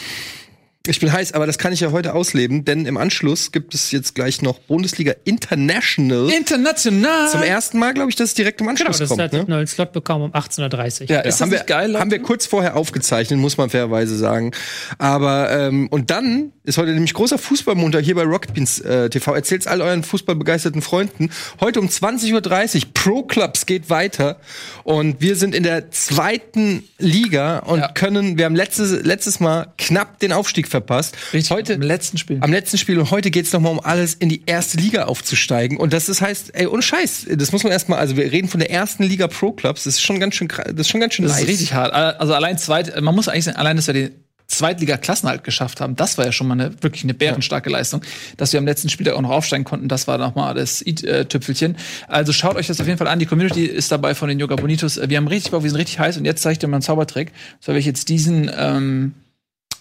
Ich bin heiß, aber das kann ich ja heute ausleben, denn im Anschluss gibt es jetzt gleich noch Bundesliga International. International! Zum ersten Mal, glaube ich, dass es direkt im Anschluss genau, das kommt. Das hat ne? einen Slot bekommen um 18.30 Uhr. Ja, ist haben wir, geil? Leute? Haben wir kurz vorher aufgezeichnet, muss man fairerweise sagen. Aber, ähm, und dann ist heute nämlich großer Fußballmontag hier bei Rocket Beans äh, TV. Erzählt's all euren fußballbegeisterten Freunden. Heute um 20.30 Uhr, Pro Clubs geht weiter. Und wir sind in der zweiten Liga und ja. können, wir haben letztes, letztes Mal knapp den Aufstieg verpasst verpasst. Richtig, heute, am letzten Spiel. Am letzten Spiel. Und heute geht es nochmal um alles in die erste Liga aufzusteigen. Und das ist heißt, ey, ohne Scheiß, das muss man erstmal, also wir reden von der ersten Liga Pro Clubs, das ist schon ganz schön, das ist schon ganz schön Das nice. ist richtig hart. Also allein zweit, man muss eigentlich sagen, allein, dass wir den Zweitliga-Klassenhalt geschafft haben, das war ja schon mal eine, wirklich eine bärenstarke Leistung. Dass wir am letzten Spieltag auch noch aufsteigen konnten, das war noch mal das i-Tüpfelchen. Also schaut euch das auf jeden Fall an. Die Community ist dabei von den Yoga Bonitos. Wir haben richtig Bock, wir sind richtig heiß und jetzt zeige ich dir mal einen Zaubertrick. So habe ich jetzt diesen ähm,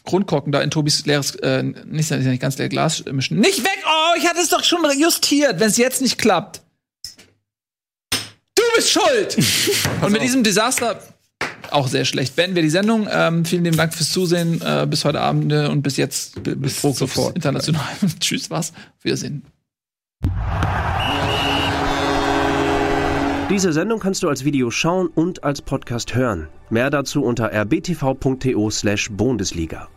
Grundkorken da in Tobis leeres, äh, nicht, nicht ganz leer Glas mischen. Nicht weg! Oh, ich hatte es doch schon justiert, wenn es jetzt nicht klappt. Du bist schuld! Und mit diesem Desaster auch sehr schlecht. Beenden wir die Sendung. Ähm, vielen lieben Dank fürs Zusehen. Äh, bis heute Abend äh, und bis jetzt. Bis sofort. International. Tschüss, was. Wiedersehen. Diese Sendung kannst du als Video schauen und als Podcast hören. Mehr dazu unter rbtv.to slash Bundesliga.